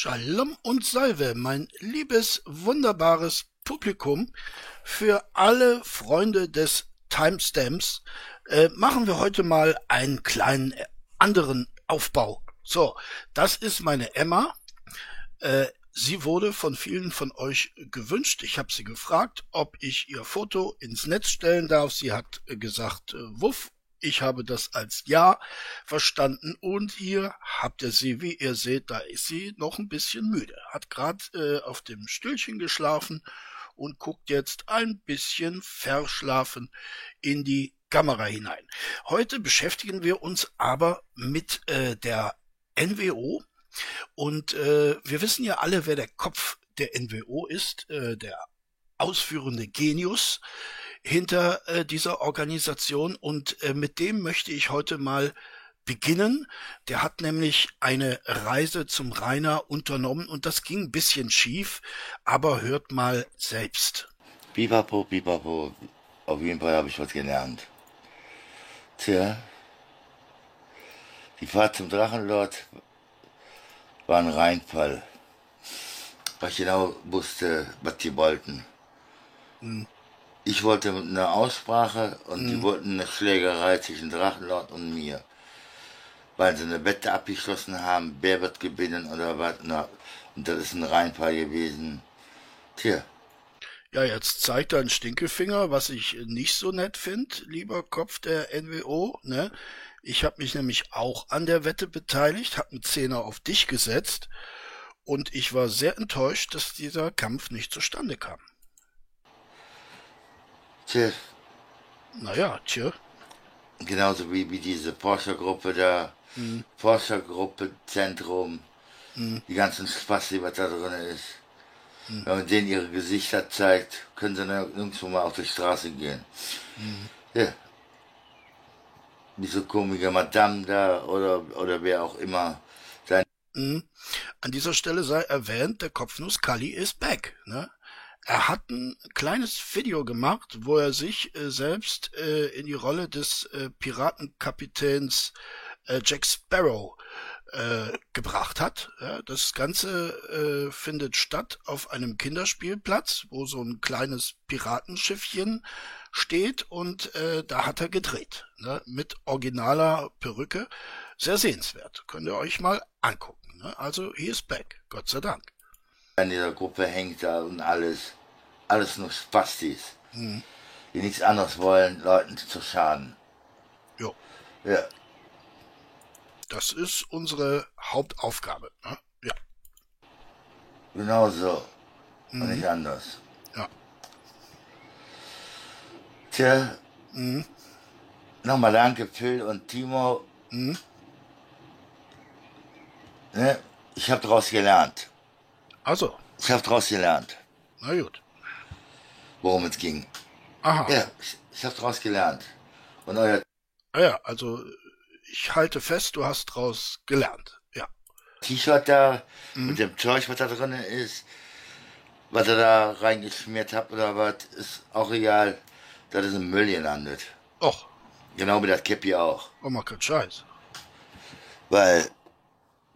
Shalom und Salve, mein liebes, wunderbares Publikum. Für alle Freunde des Timestamps äh, machen wir heute mal einen kleinen äh, anderen Aufbau. So, das ist meine Emma. Äh, sie wurde von vielen von euch gewünscht. Ich habe sie gefragt, ob ich ihr Foto ins Netz stellen darf. Sie hat äh, gesagt, äh, wuff, ich habe das als Ja verstanden und hier habt ihr sie, wie ihr seht, da ist sie noch ein bisschen müde. Hat gerade äh, auf dem Stühlchen geschlafen und guckt jetzt ein bisschen verschlafen in die Kamera hinein. Heute beschäftigen wir uns aber mit äh, der NWO und äh, wir wissen ja alle, wer der Kopf der NWO ist, äh, der ausführende Genius hinter äh, dieser Organisation und äh, mit dem möchte ich heute mal beginnen. Der hat nämlich eine Reise zum Rainer unternommen und das ging ein bisschen schief, aber hört mal selbst. Bipapo, Bipapo, auf jeden Fall habe ich was gelernt. Tja, die Fahrt zum Drachenlord war ein Reinfall. Weil ich genau wusste, was die wollten. Hm. Ich wollte eine Aussprache und mhm. die wollten eine Schlägerei zwischen Drachenlord und mir. Weil sie eine Wette abgeschlossen haben, wer wird gewinnen oder was. Na, und das ist ein Reinfall gewesen. Tja. Ja, jetzt zeigt er einen Stinkefinger, was ich nicht so nett finde, lieber Kopf der NWO. Ne? Ich habe mich nämlich auch an der Wette beteiligt, habe einen Zehner auf dich gesetzt und ich war sehr enttäuscht, dass dieser Kampf nicht zustande kam. Tja. Naja, tja. Genauso wie, wie diese Forschergruppe da, mhm. Forschergruppe Zentrum, mhm. die ganzen Spaß, die was da drin ist. Mhm. Wenn man denen ihre Gesichter zeigt, können sie nirgendwo mal auf die Straße gehen. Mhm. Ja. Diese komische Madame da oder, oder wer auch immer. Mhm. An dieser Stelle sei erwähnt, der Kopfnuss Kali ist back. Ne? Er hat ein kleines Video gemacht, wo er sich äh, selbst äh, in die Rolle des äh, Piratenkapitäns äh, Jack Sparrow äh, gebracht hat. Ja, das Ganze äh, findet statt auf einem Kinderspielplatz, wo so ein kleines Piratenschiffchen steht und da hat er gedreht. Ne, mit originaler Perücke. Sehr sehenswert. Könnt ihr euch mal angucken. Ne? Also, he is back. Gott sei Dank. In dieser Gruppe hängt da und alles alles nur Spastis, mhm. die nichts anderes wollen, Leuten zu schaden. Jo. Ja. Das ist unsere Hauptaufgabe. Ne? Ja. Genau so. Mhm. Und nicht anders. Ja. Tja. Mhm. Nochmal danke, Phil und Timo. Mhm. Ne? Ich habe daraus gelernt. Also. Ich habe daraus gelernt. Na gut worum es ging. Aha. Ja, ich, ich habe daraus gelernt. Und euer. Ah ja, also ich halte fest, du hast daraus gelernt. Ja. T-Shirt da mhm. mit dem Zeug, was da drin ist, was ihr da reingeschmiert habt oder was, ist auch egal. Das ist im Müll gelandet. Och. Genau wie das Käppi auch. Oh, mal kein Scheiß. Weil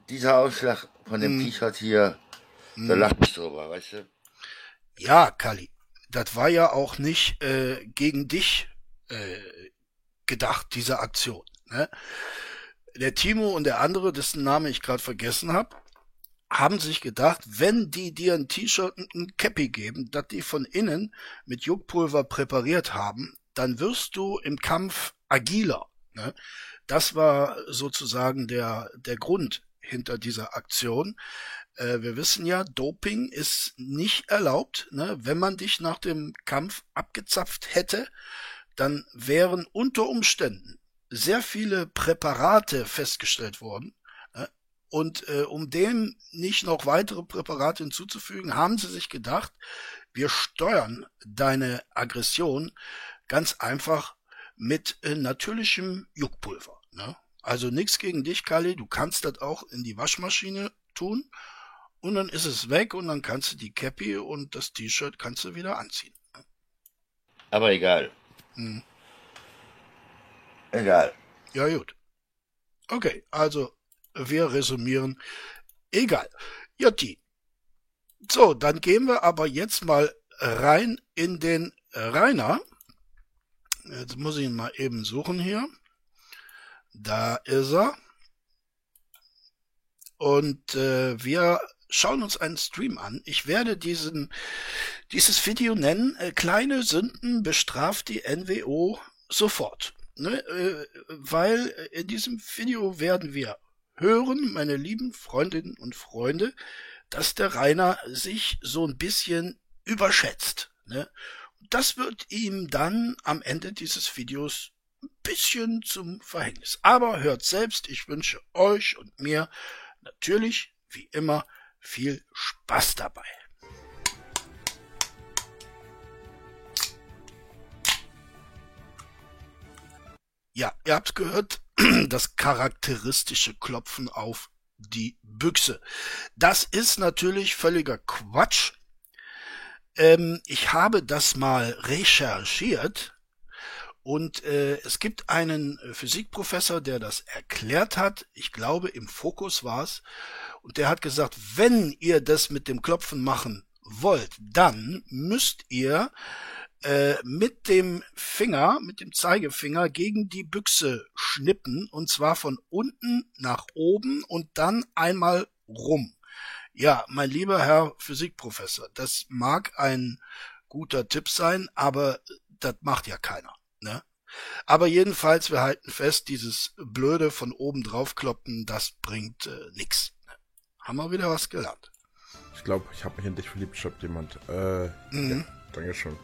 dieser Ausschlag von dem mhm. T-Shirt hier, mhm. da lacht ich drüber, weißt du? Ja, Kali das war ja auch nicht äh, gegen dich äh, gedacht, diese Aktion. Ne? Der Timo und der andere, dessen Name ich gerade vergessen habe, haben sich gedacht, wenn die dir ein T-Shirt und ein Cappy geben, das die von innen mit Juckpulver präpariert haben, dann wirst du im Kampf agiler. Ne? Das war sozusagen der, der Grund hinter dieser Aktion. Äh, wir wissen ja, Doping ist nicht erlaubt. Ne? Wenn man dich nach dem Kampf abgezapft hätte, dann wären unter Umständen sehr viele Präparate festgestellt worden. Ne? Und äh, um dem nicht noch weitere Präparate hinzuzufügen, haben sie sich gedacht, wir steuern deine Aggression ganz einfach mit äh, natürlichem Juckpulver. Ne? Also nichts gegen dich, Kali. Du kannst das auch in die Waschmaschine tun und dann ist es weg und dann kannst du die Cappy und das T-Shirt kannst du wieder anziehen. Aber egal. Hm. Egal. Ja, gut. Okay, also wir resümieren. Egal. Jotti. So, dann gehen wir aber jetzt mal rein in den Rainer. Jetzt muss ich ihn mal eben suchen hier. Da ist er. Und äh, wir schauen uns einen Stream an. Ich werde diesen, dieses Video nennen, äh, kleine Sünden bestraft die NWO sofort. Ne? Äh, weil in diesem Video werden wir hören, meine lieben Freundinnen und Freunde, dass der Rainer sich so ein bisschen überschätzt. Ne? Das wird ihm dann am Ende dieses Videos ein bisschen zum Verhängnis. Aber hört selbst, ich wünsche euch und mir natürlich, wie immer, viel Spaß dabei. Ja, ihr habt gehört, das charakteristische Klopfen auf die Büchse. Das ist natürlich völliger Quatsch. Ähm, ich habe das mal recherchiert und äh, es gibt einen Physikprofessor, der das erklärt hat. Ich glaube, im Fokus war es. Und der hat gesagt, wenn ihr das mit dem Klopfen machen wollt, dann müsst ihr äh, mit dem Finger, mit dem Zeigefinger gegen die Büchse schnippen und zwar von unten nach oben und dann einmal rum. Ja, mein lieber Herr Physikprofessor, das mag ein guter Tipp sein, aber das macht ja keiner. Ne? Aber jedenfalls, wir halten fest, dieses blöde von oben drauf kloppen, das bringt äh, nix. Haben wir wieder was gelernt. Ich glaube, ich habe mich in dich verliebt, schreibt jemand. Äh, mhm. ja, Dankeschön.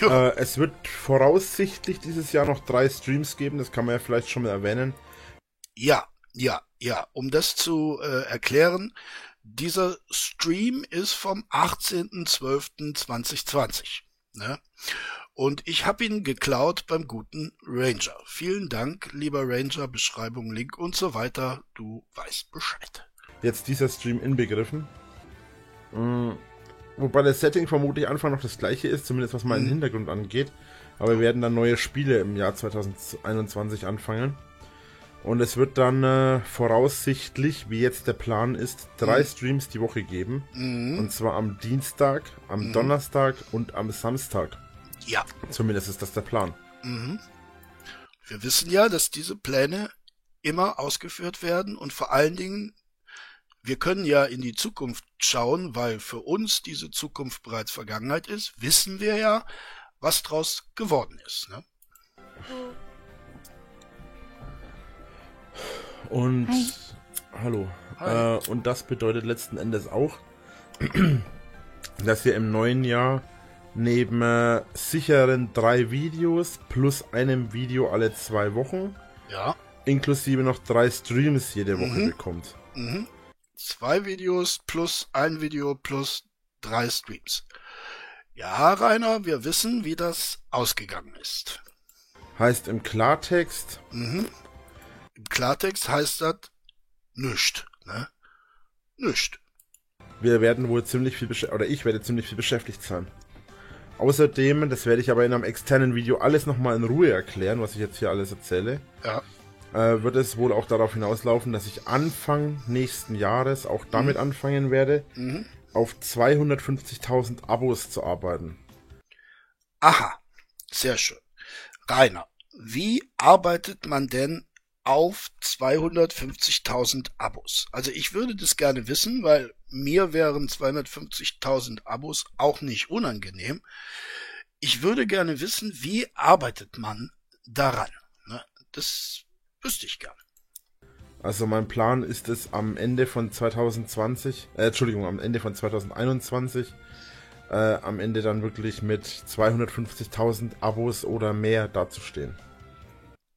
Äh, es wird voraussichtlich dieses Jahr noch drei Streams geben, das kann man ja vielleicht schon mal erwähnen. Ja, ja, ja. Um das zu äh, erklären, dieser Stream ist vom 18.12.2020. Ne? Und ich habe ihn geklaut beim guten Ranger. Vielen Dank, lieber Ranger, Beschreibung, Link und so weiter. Du weißt Bescheid. Jetzt dieser Stream inbegriffen. Mhm. Wobei das Setting vermutlich Anfang noch das gleiche ist, zumindest was meinen mhm. Hintergrund angeht. Aber wir werden dann neue Spiele im Jahr 2021 anfangen. Und es wird dann äh, voraussichtlich, wie jetzt der Plan ist, drei mhm. Streams die Woche geben. Mhm. Und zwar am Dienstag, am mhm. Donnerstag und am Samstag. Ja. Zumindest ist das der Plan. Mhm. Wir wissen ja, dass diese Pläne immer ausgeführt werden und vor allen Dingen wir können ja in die Zukunft schauen, weil für uns diese Zukunft bereits Vergangenheit ist, wissen wir ja, was draus geworden ist. Ne? Und Hi. hallo. Hi. Äh, und das bedeutet letzten Endes auch, dass wir im neuen Jahr neben äh, sicheren drei Videos plus einem Video alle zwei Wochen, ja. inklusive noch drei Streams jede Woche mhm. bekommt. Mhm zwei Videos plus ein Video plus drei Streams. Ja, Rainer, wir wissen, wie das ausgegangen ist. Heißt im Klartext? Mhm. Im Klartext heißt das nüscht, ne? Nüscht. Wir werden wohl ziemlich viel oder ich werde ziemlich viel beschäftigt sein. Außerdem, das werde ich aber in einem externen Video alles nochmal in Ruhe erklären, was ich jetzt hier alles erzähle. Ja äh, wird es wohl auch darauf hinauslaufen, dass ich Anfang nächsten Jahres auch damit mhm. anfangen werde, mhm. auf 250.000 Abos zu arbeiten. Aha, sehr schön. Rainer, wie arbeitet man denn auf 250.000 Abos? Also ich würde das gerne wissen, weil mir wären 250.000 Abos auch nicht unangenehm. Ich würde gerne wissen, wie arbeitet man daran? Ne? Das Wüsste ich gern. Also mein Plan ist es am Ende von 2020, äh, Entschuldigung, am Ende von 2021, äh, am Ende dann wirklich mit 250.000 Abos oder mehr dazustehen.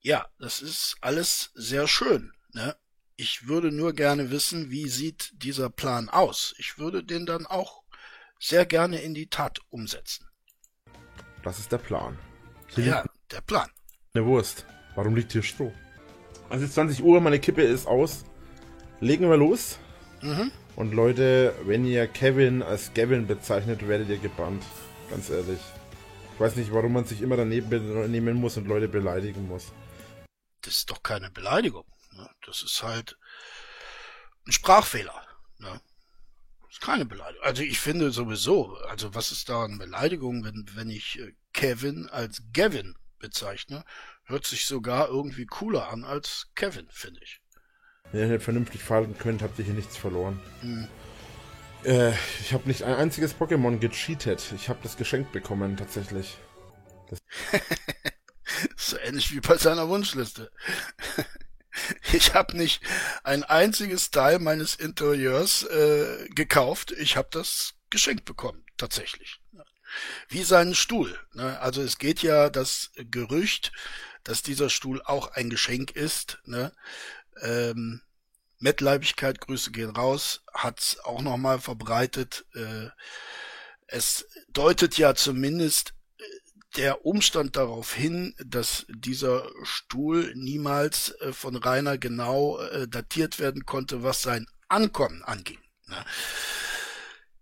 Ja, das ist alles sehr schön. Ne? Ich würde nur gerne wissen, wie sieht dieser Plan aus. Ich würde den dann auch sehr gerne in die Tat umsetzen. Das ist der Plan. Hier ja, der Plan. Eine Wurst. Warum liegt hier Stroh? Also 20 Uhr, meine Kippe ist aus. Legen wir los. Mhm. Und Leute, wenn ihr Kevin als Gavin bezeichnet, werdet ihr gebannt. Ganz ehrlich. Ich weiß nicht, warum man sich immer daneben nehmen muss und Leute beleidigen muss. Das ist doch keine Beleidigung. Ne? Das ist halt ein Sprachfehler. Ne? ist keine Beleidigung. Also ich finde sowieso, also was ist da eine Beleidigung, wenn, wenn ich äh, Kevin als Gavin bezeichne? Hört sich sogar irgendwie cooler an als Kevin, finde ich. Wenn ihr vernünftig fahren könnt, habt ihr hier nichts verloren. Hm. Äh, ich habe nicht ein einziges Pokémon gecheatet. Ich habe das geschenkt bekommen, tatsächlich. so ähnlich wie bei seiner Wunschliste. Ich habe nicht ein einziges Teil meines Interieurs äh, gekauft. Ich habe das geschenkt bekommen, tatsächlich. Wie seinen Stuhl. Ne? Also es geht ja das Gerücht, dass dieser Stuhl auch ein Geschenk ist. Ne? Ähm, Mettleibigkeit, Grüße gehen raus, hat's auch nochmal verbreitet. Äh, es deutet ja zumindest der Umstand darauf hin, dass dieser Stuhl niemals äh, von Rainer genau äh, datiert werden konnte, was sein Ankommen anging. Ne?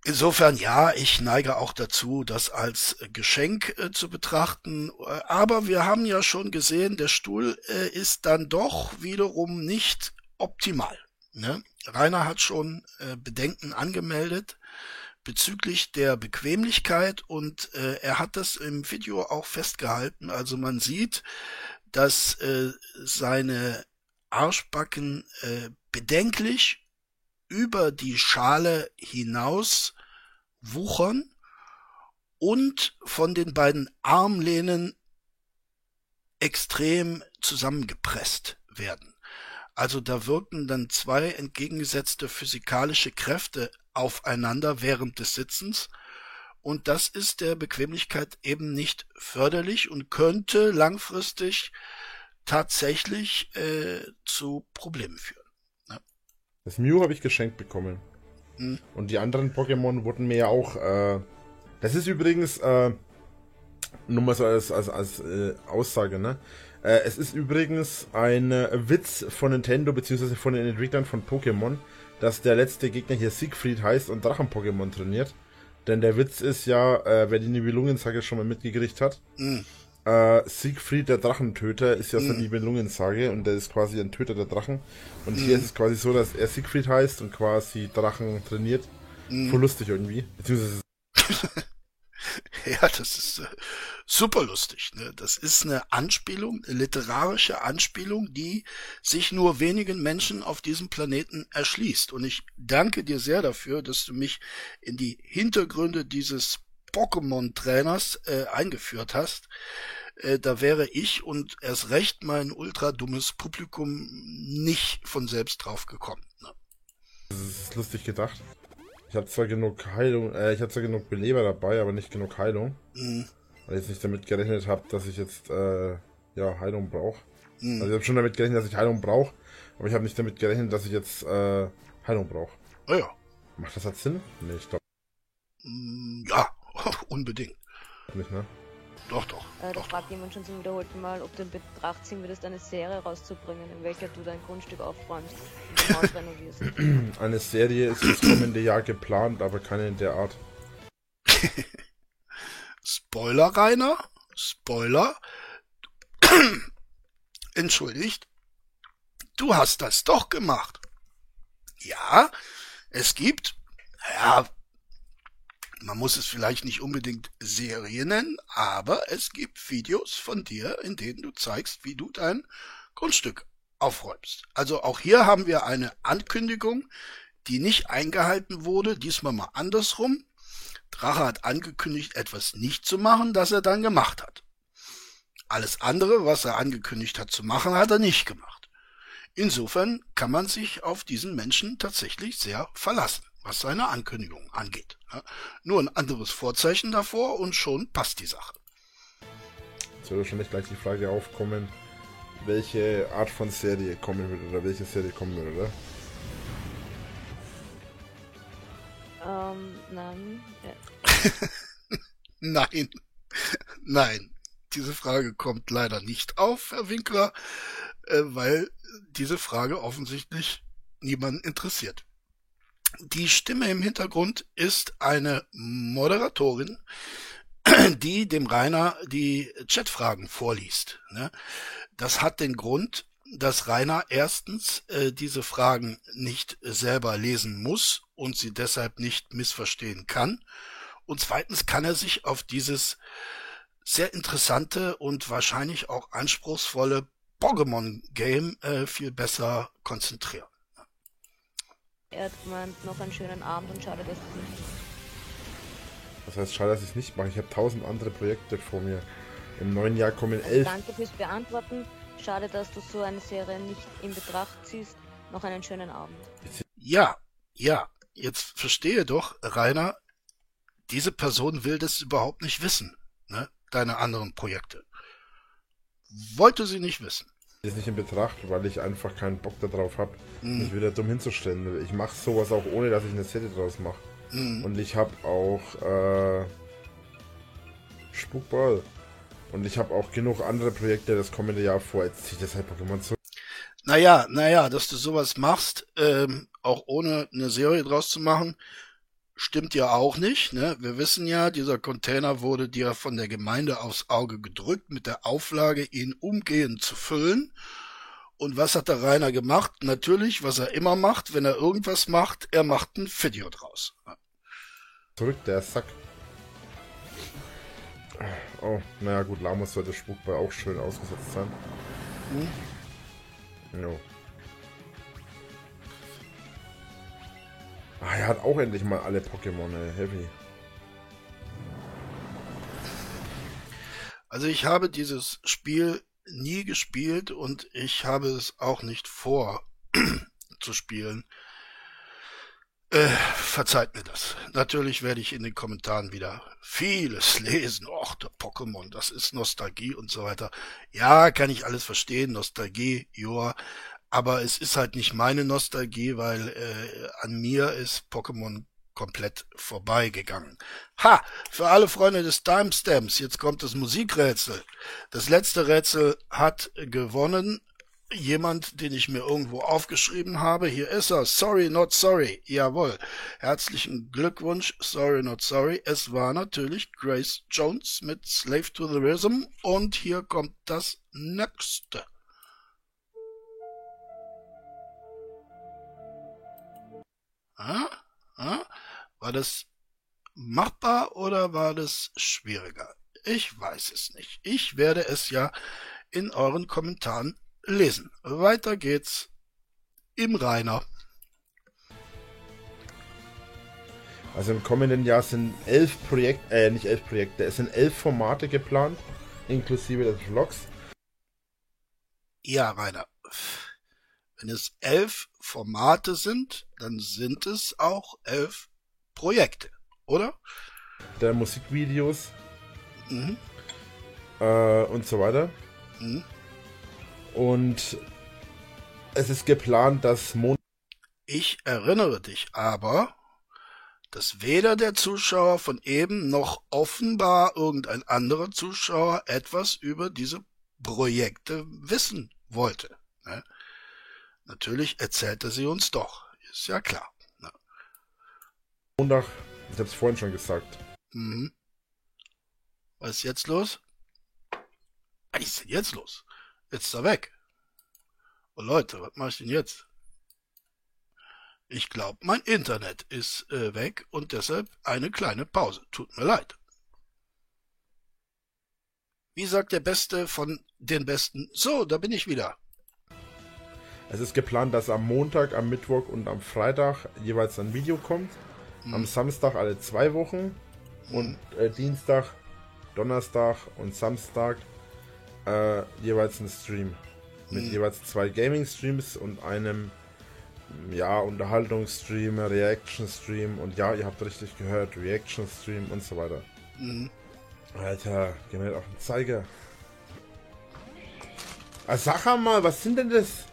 Insofern ja, ich neige auch dazu, das als Geschenk äh, zu betrachten. Äh, aber wir haben ja schon gesehen, der Stuhl äh, ist dann doch wiederum nicht optimal. Ne? Rainer hat schon äh, Bedenken angemeldet bezüglich der Bequemlichkeit und äh, er hat das im Video auch festgehalten. Also man sieht, dass äh, seine Arschbacken äh, bedenklich über die Schale hinaus wuchern und von den beiden Armlehnen extrem zusammengepresst werden. Also da wirken dann zwei entgegengesetzte physikalische Kräfte aufeinander während des Sitzens und das ist der Bequemlichkeit eben nicht förderlich und könnte langfristig tatsächlich äh, zu Problemen führen. Ja. Das Mew habe ich geschenkt bekommen. Hm. Und die anderen Pokémon wurden mir ja auch. Äh, das ist übrigens äh, nur mal so als, als, als äh, Aussage, ne? Äh, es ist übrigens ein Witz von Nintendo bzw. von den Entwicklern von Pokémon, dass der letzte Gegner hier Siegfried heißt und Drachen-Pokémon trainiert. Denn der Witz ist ja, äh, wer die Nibelungensage schon mal mitgekriegt hat, mm. äh, Siegfried der Drachentöter ist ja mm. so eine Nibelungensage und der ist quasi ein Töter der Drachen. Und mm. hier ist es quasi so, dass er Siegfried heißt und quasi Drachen trainiert. Mm. Voll lustig irgendwie. Beziehungsweise Ja, das ist äh, super lustig. Ne? Das ist eine Anspielung, eine literarische Anspielung, die sich nur wenigen Menschen auf diesem Planeten erschließt. Und ich danke dir sehr dafür, dass du mich in die Hintergründe dieses Pokémon-Trainers äh, eingeführt hast. Äh, da wäre ich und erst recht mein ultra dummes Publikum nicht von selbst drauf gekommen. Ne? Das ist lustig gedacht. Ich habe zwar genug Heilung, äh, ich habe zwar genug Beleber dabei, aber nicht genug Heilung. Mhm. Weil ich jetzt nicht damit gerechnet habe, dass ich jetzt äh, ja Heilung brauche. Mhm. Also ich habe schon damit gerechnet, dass ich Heilung brauche, aber ich habe nicht damit gerechnet, dass ich jetzt äh, Heilung brauche. Oh ja. Macht das jetzt Sinn? Nee, ich glaube. Mm, ja, unbedingt. Nicht, ne? Doch, doch. Äh, da fragt jemand schon zum wiederholten Mal, ob du in Betracht ziehen würdest, eine Serie rauszubringen, in welcher du dein Grundstück aufräumst und Haus renovierst. Eine Serie ist das kommende Jahr geplant, aber keine in der Art. Spoiler, Rainer. Spoiler. Entschuldigt. Du hast das doch gemacht. Ja, es gibt, ja, man muss es vielleicht nicht unbedingt Serie nennen, aber es gibt Videos von dir, in denen du zeigst, wie du dein Grundstück aufräumst. Also auch hier haben wir eine Ankündigung, die nicht eingehalten wurde, diesmal mal andersrum. Drache hat angekündigt, etwas nicht zu machen, das er dann gemacht hat. Alles andere, was er angekündigt hat zu machen, hat er nicht gemacht. Insofern kann man sich auf diesen Menschen tatsächlich sehr verlassen was seine Ankündigung angeht. Nur ein anderes Vorzeichen davor und schon passt die Sache. Jetzt wird wahrscheinlich gleich die Frage aufkommen, welche Art von Serie kommen wird oder welche Serie kommen wird, oder? Ähm, nein. Ja. nein. Nein. Diese Frage kommt leider nicht auf, Herr Winkler, äh, weil diese Frage offensichtlich niemanden interessiert. Die Stimme im Hintergrund ist eine Moderatorin, die dem Rainer die Chatfragen vorliest. Ne? Das hat den Grund, dass Rainer erstens äh, diese Fragen nicht selber lesen muss und sie deshalb nicht missverstehen kann. Und zweitens kann er sich auf dieses sehr interessante und wahrscheinlich auch anspruchsvolle Pokémon-Game äh, viel besser konzentrieren. Er hat gemeint, noch einen schönen Abend und schade, dass es nicht. Das heißt, schade, dass ich es nicht mache. Ich habe tausend andere Projekte vor mir. Im neuen Jahr kommen elf. Danke fürs Beantworten. Schade, dass du so eine Serie nicht in Betracht ziehst. Noch einen schönen Abend. Ja, ja. Jetzt verstehe doch, Rainer, diese Person will das überhaupt nicht wissen, ne? Deine anderen Projekte. Wollte sie nicht wissen. Ist nicht in Betracht, weil ich einfach keinen Bock darauf habe, Mhm. mich wieder dumm hinzustellen. Ich mache sowas auch ohne, dass ich eine Serie draus mache. Mhm. Und ich habe auch äh, Spukball. Und ich habe auch genug andere Projekte das kommende Jahr vor. Jetzt ziehe ich deshalb Pokémon zurück. Naja, naja, dass du sowas machst, ähm, auch ohne eine Serie draus zu machen, stimmt ja auch nicht. Ne? Wir wissen ja, dieser Container wurde dir von der Gemeinde aufs Auge gedrückt mit der Auflage, ihn umgehend zu füllen. Und was hat der Rainer gemacht? Natürlich, was er immer macht, wenn er irgendwas macht, er macht ein Video draus. Zurück, der Sack. Oh, naja gut, Lamus sollte Spukball auch schön ausgesetzt sein. Jo. Ah, er hat auch endlich mal alle Pokémon, ey. Heavy. Also ich habe dieses Spiel nie gespielt und ich habe es auch nicht vor zu spielen. Äh, verzeiht mir das. Natürlich werde ich in den Kommentaren wieder vieles lesen. Och, der Pokémon, das ist Nostalgie und so weiter. Ja, kann ich alles verstehen, Nostalgie, joa. Aber es ist halt nicht meine Nostalgie, weil äh, an mir ist Pokémon komplett vorbeigegangen. Ha! Für alle Freunde des Timestamps, jetzt kommt das Musikrätsel. Das letzte Rätsel hat gewonnen. Jemand, den ich mir irgendwo aufgeschrieben habe. Hier ist er. Sorry, not sorry. Jawohl. Herzlichen Glückwunsch. Sorry, not sorry. Es war natürlich Grace Jones mit Slave to the Rhythm. Und hier kommt das nächste. Ah? Ah? War das machbar oder war das schwieriger? Ich weiß es nicht. Ich werde es ja in euren Kommentaren lesen. Weiter geht's im Rainer. Also im kommenden Jahr sind elf Projekte, äh, nicht elf Projekte, es sind elf Formate geplant, inklusive des Vlogs. Ja, Rainer. Wenn es elf Formate sind, dann sind es auch elf Projekte, oder? der Musikvideos Mhm. äh, und so weiter. Mhm. Und es ist geplant, dass Mon Ich erinnere dich aber, dass weder der Zuschauer von eben noch offenbar irgendein anderer Zuschauer etwas über diese Projekte wissen wollte. Ne? Natürlich erzählte sie uns doch, ist ja klar. Ne? Montag, ich habe es vorhin schon gesagt, Mhm. Was ist jetzt los? Was ist denn jetzt los? Jetzt ist er weg. Oh Leute, was mache ich denn jetzt? Ich glaube, mein Internet ist äh, weg und deshalb eine kleine Pause. Tut mir leid. Wie sagt der Beste von den Besten? So, da bin ich wieder. Es ist geplant, dass am Montag, am Mittwoch und am Freitag jeweils ein Video kommt. Am Samstag alle zwei Wochen und äh, Dienstag, Donnerstag und Samstag äh, jeweils ein Stream. Mit jeweils zwei Gaming-Streams und einem ja, Unterhaltungsstream, Reaction-Stream und ja, ihr habt richtig gehört, Reaction-Stream und so weiter. Mhm. Alter, geh mir auf den Zeiger. Ah, sag mal, was sind denn das?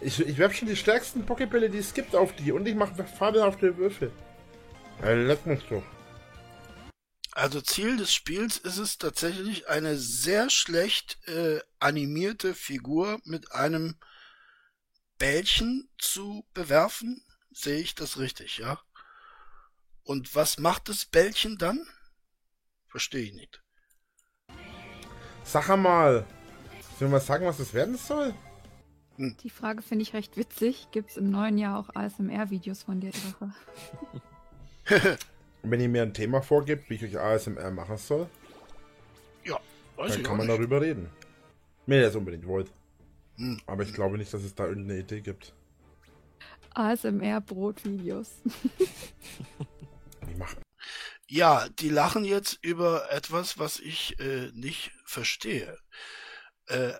Ich, ich werf schon die stärksten Pokébälle, die es gibt, auf die und ich mache fabelhafte Würfel. Ja, leck mich doch. Also Ziel des Spiels ist es tatsächlich eine sehr schlecht äh, animierte Figur mit einem Bällchen zu bewerfen. Sehe ich das richtig, ja? Und was macht das Bällchen dann? Verstehe ich nicht. Sag mal. Sollen wir sagen, was das werden soll? Die Frage finde ich recht witzig. Gibt es im neuen Jahr auch ASMR-Videos von dir, Drache? Wenn ihr mir ein Thema vorgibt, wie ich euch ASMR machen soll, Ja, weiß dann ich kann man nicht. darüber reden. Wenn ihr das unbedingt wollt. Hm. Aber ich glaube nicht, dass es da irgendeine Idee gibt. ASMR-Brot-Videos. Ja, die lachen jetzt über etwas, was ich äh, nicht verstehe. Äh,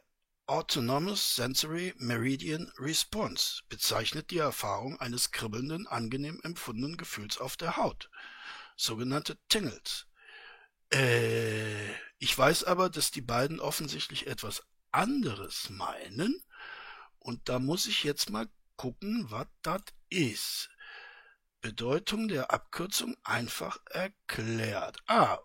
Autonomous Sensory Meridian Response bezeichnet die Erfahrung eines kribbelnden, angenehm empfundenen Gefühls auf der Haut. Sogenannte Tingles. Äh, ich weiß aber, dass die beiden offensichtlich etwas anderes meinen. Und da muss ich jetzt mal gucken, was das ist. Bedeutung der Abkürzung einfach erklärt. Ah,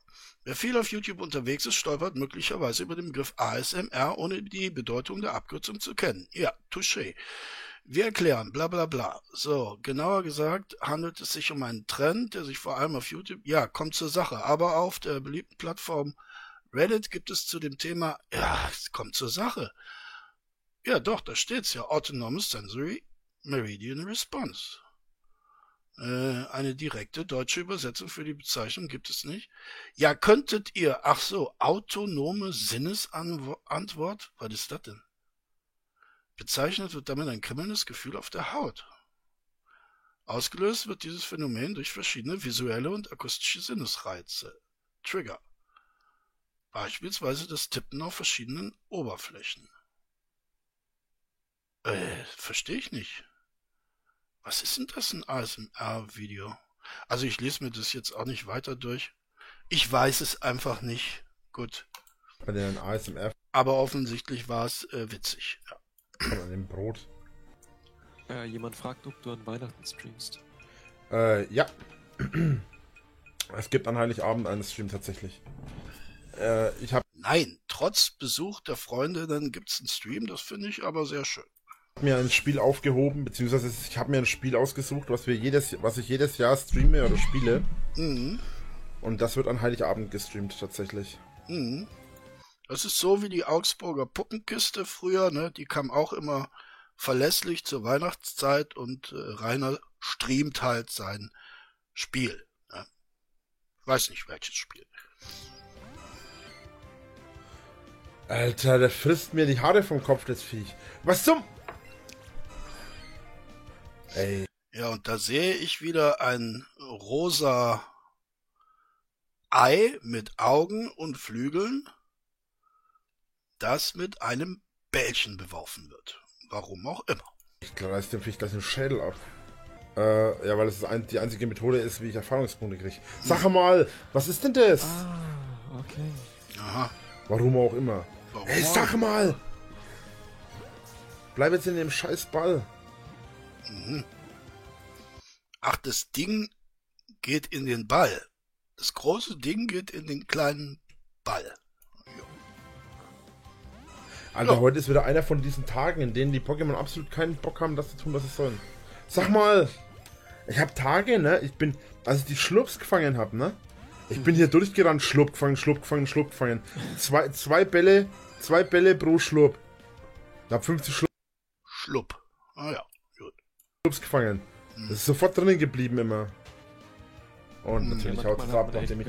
wer viel auf YouTube unterwegs ist, stolpert möglicherweise über den Begriff ASMR, ohne die Bedeutung der Abkürzung zu kennen. Ja, touché. Wir erklären, bla bla bla. So, genauer gesagt handelt es sich um einen Trend, der sich vor allem auf YouTube, ja, kommt zur Sache, aber auf der beliebten Plattform Reddit gibt es zu dem Thema, ja, es kommt zur Sache. Ja, doch, da steht's ja, Autonomous Sensory Meridian Response. Äh, eine direkte deutsche Übersetzung für die Bezeichnung gibt es nicht. Ja, könntet ihr, ach so, autonome Sinnesantwort, was ist das denn? Bezeichnet wird damit ein kribbelndes Gefühl auf der Haut. Ausgelöst wird dieses Phänomen durch verschiedene visuelle und akustische Sinnesreize. Trigger. Beispielsweise das Tippen auf verschiedenen Oberflächen. Äh, verstehe ich nicht. Was ist denn das, ein ASMR-Video? Also ich lese mir das jetzt auch nicht weiter durch. Ich weiß es einfach nicht. Gut. bei den ASMR Aber offensichtlich war es äh, witzig. Ja. an dem Brot? Äh, jemand fragt, ob du an Weihnachten streamst. Äh, ja. Es gibt an Heiligabend einen Stream tatsächlich. Äh, ich habe Nein, trotz Besuch der Freundinnen gibt's einen Stream, das finde ich aber sehr schön. Mir ein Spiel aufgehoben, beziehungsweise ich habe mir ein Spiel ausgesucht, was wir jedes, was ich jedes Jahr streame oder spiele. Mhm. Und das wird an Heiligabend gestreamt tatsächlich. Mhm. Das ist so wie die Augsburger Puppenkiste früher, ne? Die kam auch immer verlässlich zur Weihnachtszeit und äh, Rainer streamt halt sein Spiel. Ne? Weiß nicht welches Spiel. Alter, der frisst mir die Haare vom Kopf, das Viech. Was zum... Ey, Ja, und da sehe ich wieder ein rosa Ei mit Augen und Flügeln, das mit einem Bällchen beworfen wird. Warum auch immer. ich reiß dem Viech gleich den Schädel ab. Äh, ja, weil es ein, die einzige Methode ist, wie ich Erfahrungspunkte kriege. Sag mal, was ist denn das? Ah, okay. Aha. Warum auch immer. Warum Ey, sag mal! Bleib jetzt in dem scheiß Ball. Mhm. Ach, das Ding geht in den Ball. Das große Ding geht in den kleinen Ball. Alter, Ja. heute ist wieder einer von diesen Tagen, in denen die Pokémon absolut keinen Bock haben, das zu tun, was sie sollen. Sag mal! Ich hab Tage, ne? Ich bin, als ich die Schlupps gefangen hab, ne? Ich bin hier durchgerannt, Schlupp gefangen, Schlupp gefangen, Schlupp gefangen. Zwei, zwei Bälle, zwei Bälle pro Schlupp. Ich hab 50 Schlupp Schlupp. Ah ja, Schlups gefangen. Das ist sofort drinnen geblieben immer. Und Hm. natürlich haut es ab, man nachdem ich.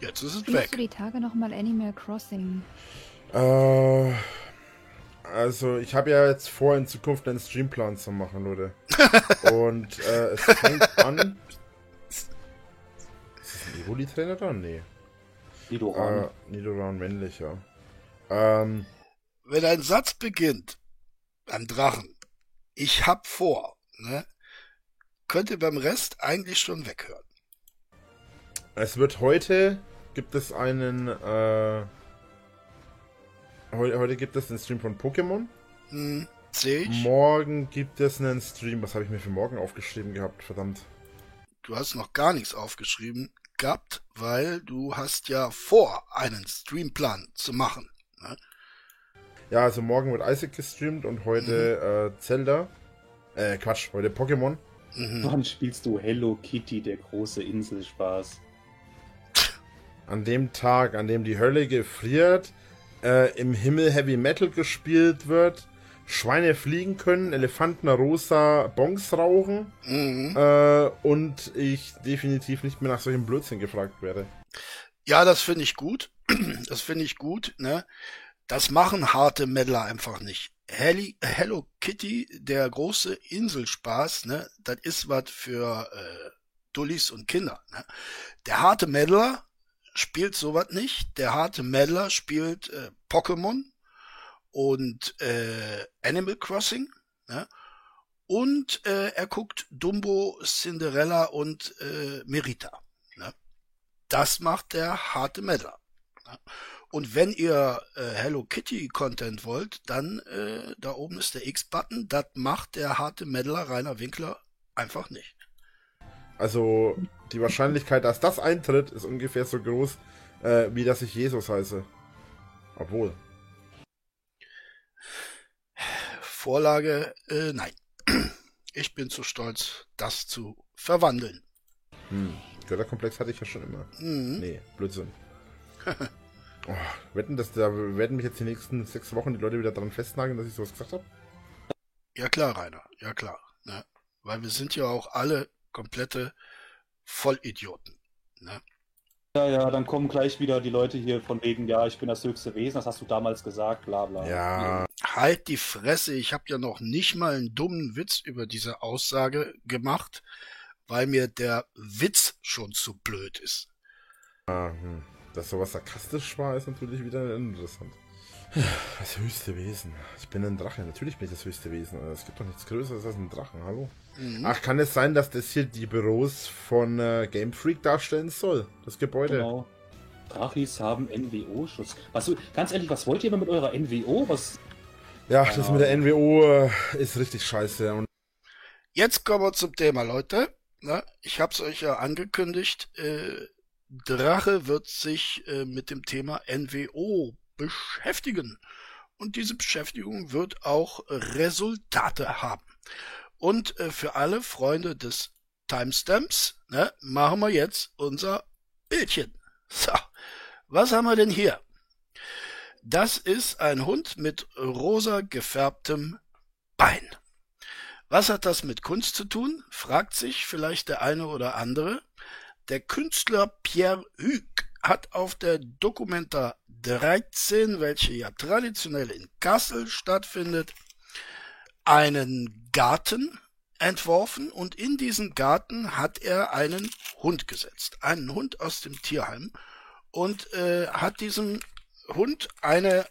Jetzt ist es Spielst du weg. die Tage nochmal Animal Crossing? Äh, also ich habe ja jetzt vor, in Zukunft einen Streamplan zu machen, Leute. Und äh, es fängt an. Ist das ein Evoli-Trainer da? Nee. Nidoran. Äh, Nidoran männlich, ja. Ähm, Wenn ein Satz beginnt, beim Drachen, ich hab vor, ne, könnt ihr beim Rest eigentlich schon weghören. es wird heute, gibt es einen, äh, heute, heute gibt es einen Stream von Pokémon. Hm, seh ich. Morgen gibt es einen Stream. Was habe ich mir für morgen aufgeschrieben gehabt? Verdammt. Du hast noch gar nichts aufgeschrieben gehabt, weil du hast ja vor, einen Streamplan zu machen. Ne? Ja, also morgen wird Isaac gestreamt und heute äh, Zelda. Äh, Quatsch, heute Pokémon. Mhm. Wann spielst du Hello Kitty, der große Inselspaß? An dem Tag, an dem die Hölle gefriert, äh, im Himmel Heavy Metal gespielt wird, Schweine fliegen können, Elefanten rosa Bongs rauchen Mhm. äh, und ich definitiv nicht mehr nach solchen Blödsinn gefragt werde. Ja, das finde ich gut. Das finde ich gut, ne? Das machen harte Meddler einfach nicht. Hello Kitty, der große Inselspaß, ne? Das ist was für äh, Dullis und Kinder, ne? Der harte Meddler spielt sowas nicht. Der harte Meddler spielt äh, Pokémon und äh, Animal Crossing, ne? Und äh, er guckt Dumbo, Cinderella und äh, Merita. Ne? Das macht der harte Meddler. Ne? Und wenn ihr äh, Hello Kitty Content wollt, dann äh, da oben ist der X-Button. Das macht der harte Meddler Rainer Winkler einfach nicht. Also die Wahrscheinlichkeit, dass das eintritt, ist ungefähr so groß, äh, wie dass ich Jesus heiße. Obwohl. Vorlage, äh, nein. Ich bin zu stolz, das zu verwandeln. Hm. Götterkomplex hatte ich ja schon immer. Mhm. Nee, Blödsinn. oh, wetten, dass da werden mich jetzt die nächsten sechs Wochen die Leute wieder daran festnageln, dass ich sowas gesagt habe? Ja klar, Rainer, ja klar. Ne? Weil wir sind ja auch alle komplette Vollidioten. Ne? Ja, ja, dann kommen gleich wieder die Leute hier von wegen, ja, ich bin das höchste Wesen, das hast du damals gesagt, bla bla. Ja, Halt die Fresse, ich habe ja noch nicht mal einen dummen Witz über diese Aussage gemacht, weil mir der Witz schon zu blöd ist. Ah, hm. Dass sowas sarkastisch war, ist natürlich wieder interessant. Das höchste Wesen. Ich bin ein Drache. Natürlich bin ich das höchste Wesen. Es gibt doch nichts Größeres als ein Drachen. Hallo? Mhm. Ach, kann es sein, dass das hier die Büros von äh, Game Freak darstellen soll? Das Gebäude. Genau. Drachis haben NWO-Schutz. Was, ganz ehrlich, was wollt ihr immer mit eurer NWO? Was, Ja, das mit der NWO äh, ist richtig scheiße. Und Jetzt kommen wir zum Thema, Leute. Na, ich habe es euch ja angekündigt. Äh, Drache wird sich äh, mit dem Thema NWO beschäftigen. Und diese Beschäftigung wird auch Resultate haben. Und äh, für alle Freunde des Timestamps ne, machen wir jetzt unser Bildchen. So, was haben wir denn hier? Das ist ein Hund mit rosa gefärbtem Bein. Was hat das mit Kunst zu tun? fragt sich vielleicht der eine oder andere. Der Künstler Pierre Hugues hat auf der Documenta 13, welche ja traditionell in Kassel stattfindet, einen Garten entworfen und in diesen Garten hat er einen Hund gesetzt. Einen Hund aus dem Tierheim und äh, hat diesem Hund eine,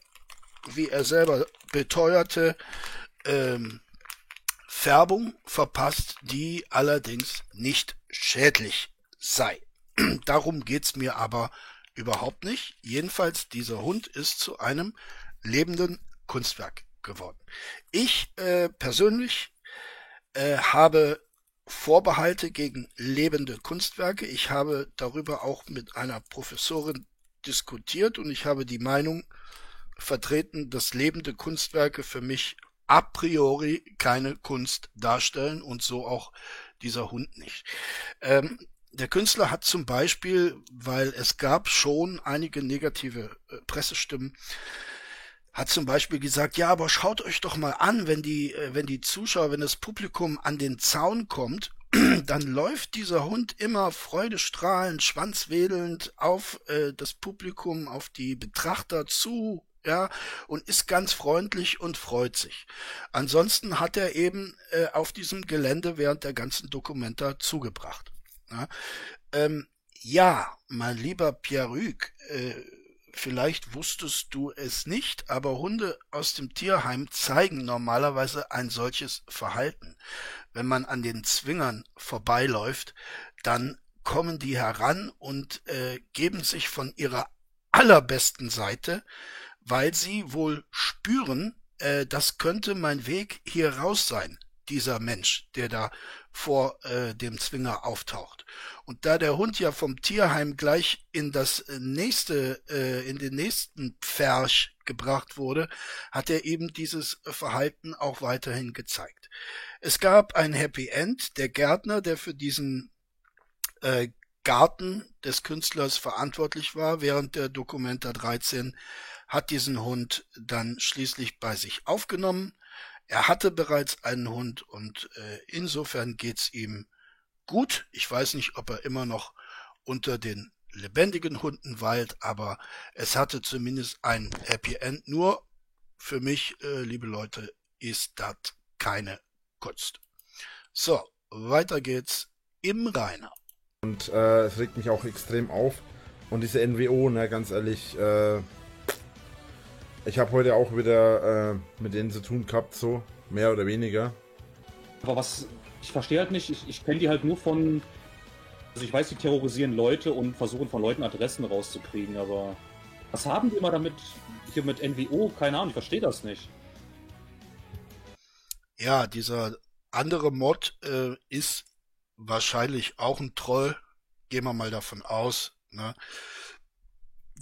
wie er selber beteuerte, ähm, Färbung verpasst, die allerdings nicht schädlich sei. Darum geht's mir aber überhaupt nicht. Jedenfalls, dieser Hund ist zu einem lebenden Kunstwerk geworden. Ich äh, persönlich äh, habe Vorbehalte gegen lebende Kunstwerke. Ich habe darüber auch mit einer Professorin diskutiert und ich habe die Meinung vertreten, dass lebende Kunstwerke für mich a priori keine Kunst darstellen und so auch dieser Hund nicht. Ähm, der Künstler hat zum Beispiel, weil es gab schon einige negative äh, Pressestimmen, hat zum Beispiel gesagt, ja, aber schaut euch doch mal an, wenn die, äh, wenn die Zuschauer, wenn das Publikum an den Zaun kommt, dann läuft dieser Hund immer freudestrahlend, schwanzwedelnd auf äh, das Publikum, auf die Betrachter zu, ja, und ist ganz freundlich und freut sich. Ansonsten hat er eben äh, auf diesem Gelände während der ganzen Dokumenta zugebracht. Ja, ähm, ja mein lieber Hugues, äh, vielleicht wusstest du es nicht, aber Hunde aus dem Tierheim zeigen normalerweise ein solches Verhalten. Wenn man an den Zwingern vorbeiläuft, dann kommen die heran und äh, geben sich von ihrer allerbesten Seite, weil sie wohl spüren, äh, das könnte mein Weg hier raus sein, dieser Mensch, der da vor äh, dem Zwinger auftaucht. Und da der Hund ja vom Tierheim gleich in das nächste, äh, in den nächsten Pferch gebracht wurde, hat er eben dieses Verhalten auch weiterhin gezeigt. Es gab ein Happy End. Der Gärtner, der für diesen äh, Garten des Künstlers verantwortlich war während der Documenta 13, hat diesen Hund dann schließlich bei sich aufgenommen. Er hatte bereits einen Hund und äh, insofern geht's ihm gut. Ich weiß nicht, ob er immer noch unter den lebendigen Hunden weilt, aber es hatte zumindest ein Happy End. Nur für mich, äh, liebe Leute, ist das keine Kunst. So, weiter geht's im Rainer. Und äh, es regt mich auch extrem auf. Und diese NWO, ne, ganz ehrlich, äh, ich habe heute auch wieder äh, mit denen zu tun gehabt, so, mehr oder weniger. Aber was, ich verstehe halt nicht, ich, ich kenne die halt nur von, also ich weiß, die terrorisieren Leute und versuchen von Leuten Adressen rauszukriegen, aber was haben die immer damit, hier mit NWO? Keine Ahnung, ich verstehe das nicht. Ja, dieser andere Mod äh, ist wahrscheinlich auch ein Troll, gehen wir mal davon aus, ne?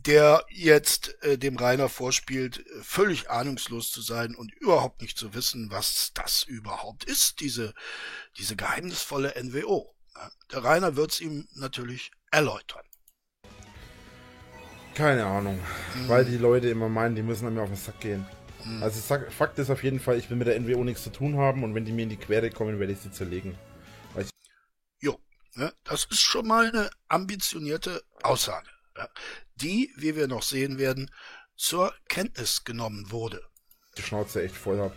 Der jetzt äh, dem Rainer vorspielt, völlig ahnungslos zu sein und überhaupt nicht zu wissen, was das überhaupt ist, diese, diese geheimnisvolle NWO. Der Rainer wird's ihm natürlich erläutern. Keine Ahnung, Mhm. weil die Leute immer meinen, die müssen an mir auf den Sack gehen. Mhm. Also sag, Fakt ist auf jeden Fall, ich will mit der NWO nichts zu tun haben und wenn die mir in die Quere kommen, werde ich sie zerlegen. Jo, ne? das ist schon mal eine ambitionierte Aussage, ja? Die, wie wir noch sehen werden, zur Kenntnis genommen wurde. Die Schnauze echt voll hab.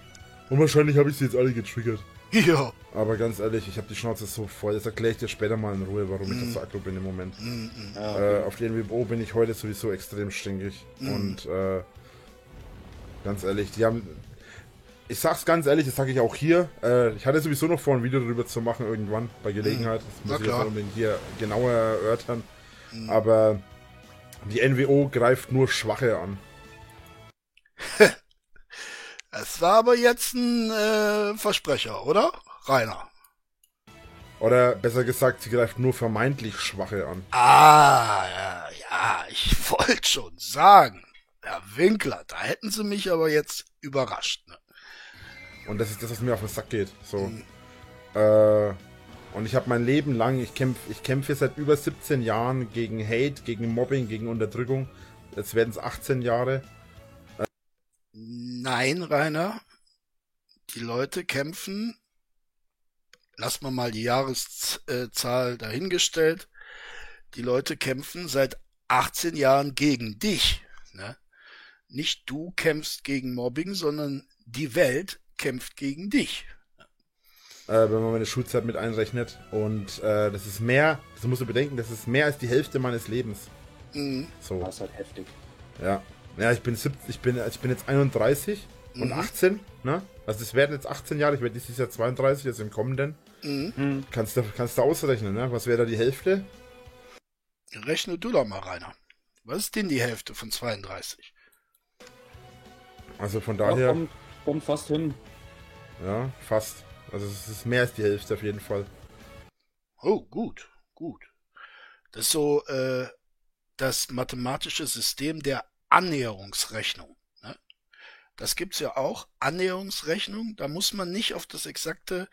Und wahrscheinlich habe ich sie jetzt alle getriggert. Ja, Aber ganz ehrlich, ich habe die Schnauze so voll. Das erkläre ich dir später mal in Ruhe, warum ich Mhm. das so aggro bin im Moment. mm, mm. Ja, Äh, auf die NWO bin ich heute sowieso extrem stinkig. Mhm. Und äh, ganz ehrlich, die haben. Ich sag's ganz ehrlich, das sage ich auch hier. Äh, ich hatte sowieso noch vor, ein Video darüber zu machen, irgendwann, bei Gelegenheit. Das Na muss ich jetzt unbedingt hier genauer erörtern. Mhm. Aber die NWO greift nur Schwache an. Es war aber jetzt ein äh, Versprecher, oder? Rainer. Oder besser gesagt, sie greift nur vermeintlich Schwache an. Ah, ja, ja ich wollte schon sagen. Herr Winkler, da hätten sie mich aber jetzt überrascht. Ne? Und das ist das, was mir auf den Sack geht. So. Mhm. Äh, und ich habe mein Leben lang, ich kämpfe ich kämpfe seit über 17 Jahren gegen Hate, gegen Mobbing, gegen Unterdrückung. Jetzt werden es 18 Jahre. Nein, Rainer. Die Leute kämpfen. Lass mal mal die Jahreszahl dahingestellt. Die Leute kämpfen seit 18 Jahren gegen dich. Ne? Nicht du kämpfst gegen Mobbing, sondern die Welt kämpft gegen dich. Äh, wenn man meine Schulzeit mit einrechnet. Und äh, das ist mehr, das musst du bedenken, das ist mehr als die Hälfte meines Lebens. Mhm. So, das ist halt heftig. ja. Ja, ich bin, 17, ich bin, ich bin jetzt 31 und Mhm. 18, ne? Also es werden jetzt 18 Jahre, ich werde dieses Jahr 32, jetzt im kommenden. Mhm. Kannst du, kannst du ausrechnen, ne? Was wäre da die Hälfte? Rechne du doch mal, Rainer. Was ist denn die Hälfte von 32? Also von Ja, daher, kommt, kommt fast hin. ja, fast. Also es ist mehr als die Hälfte auf jeden Fall. Oh, gut, gut. Das ist so äh, das mathematische System der Annäherungsrechnung. Ne? Das gibt's ja auch, Annäherungsrechnung. Da muss man nicht auf das exakte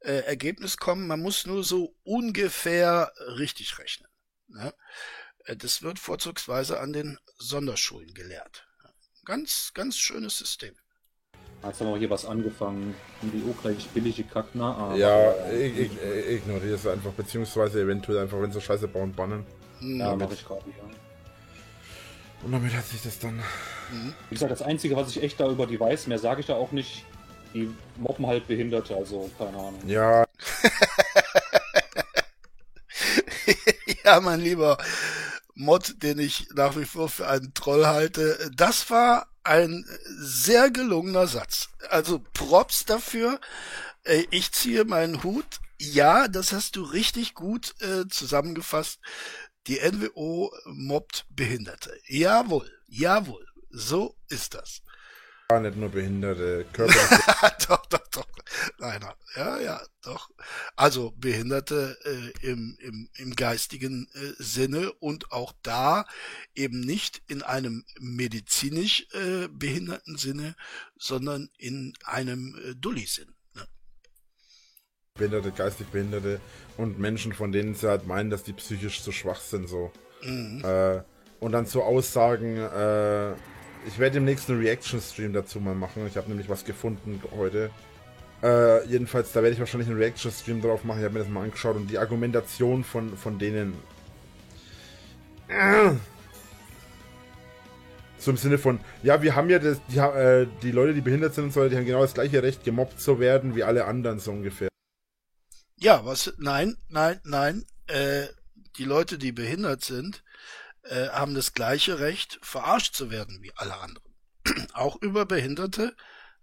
äh, Ergebnis kommen, man muss nur so ungefähr richtig rechnen. Ne? Äh, Das wird vorzugsweise an den Sonderschulen gelehrt. Ganz, ganz schönes System. Jetzt haben wir hier was angefangen. Gleich billige Kackner. aber- Ja, ich, ich, ich ignoriere es einfach, beziehungsweise eventuell einfach, wenn sie Scheiße bauen, bannen. Ja, damit- mache ich gerade, ja. Und damit hat sich das dann. Wie gesagt, das Einzige, was ich echt da über die weiß, mehr sage ich da auch nicht. Die mobben halt Behinderte, also keine Ahnung. Ja, Ja, mein lieber Mod, den ich nach wie vor für einen Troll halte, das war ein sehr gelungener Satz. Also Props dafür. Äh, Ich ziehe meinen Hut. Ja, das hast du richtig gut äh, zusammengefasst. Die NWO mobbt Behinderte. Jawohl, jawohl. So ist das. Nicht nur Behinderte, Körper. doch, doch, doch. Rainer. Ja, ja, doch. Also Behinderte äh, im, im, im geistigen äh, Sinne und auch da eben nicht in einem medizinisch äh, behinderten Sinne, sondern in einem äh, Dulli-Sinn. Ne? Behinderte, geistig Behinderte und Menschen, von denen sie halt meinen, dass die psychisch zu schwach sind, so. Mhm. Äh, und dann so Aussagen, äh, ich werde im nächsten Reaction-Stream dazu mal machen. Ich habe nämlich was gefunden heute. Äh, jedenfalls, da werde ich wahrscheinlich einen Reaction-Stream drauf machen. Ich habe mir das mal angeschaut und die Argumentation von, von denen. Äh, so im Sinne von, ja, wir haben ja das, die, äh, die Leute, die behindert sind und so, die haben genau das gleiche Recht, gemobbt zu werden wie alle anderen, so ungefähr. Ja, was, nein, nein, nein, äh, die Leute, die behindert sind, äh, haben das gleiche Recht, verarscht zu werden wie alle anderen. Auch über Behinderte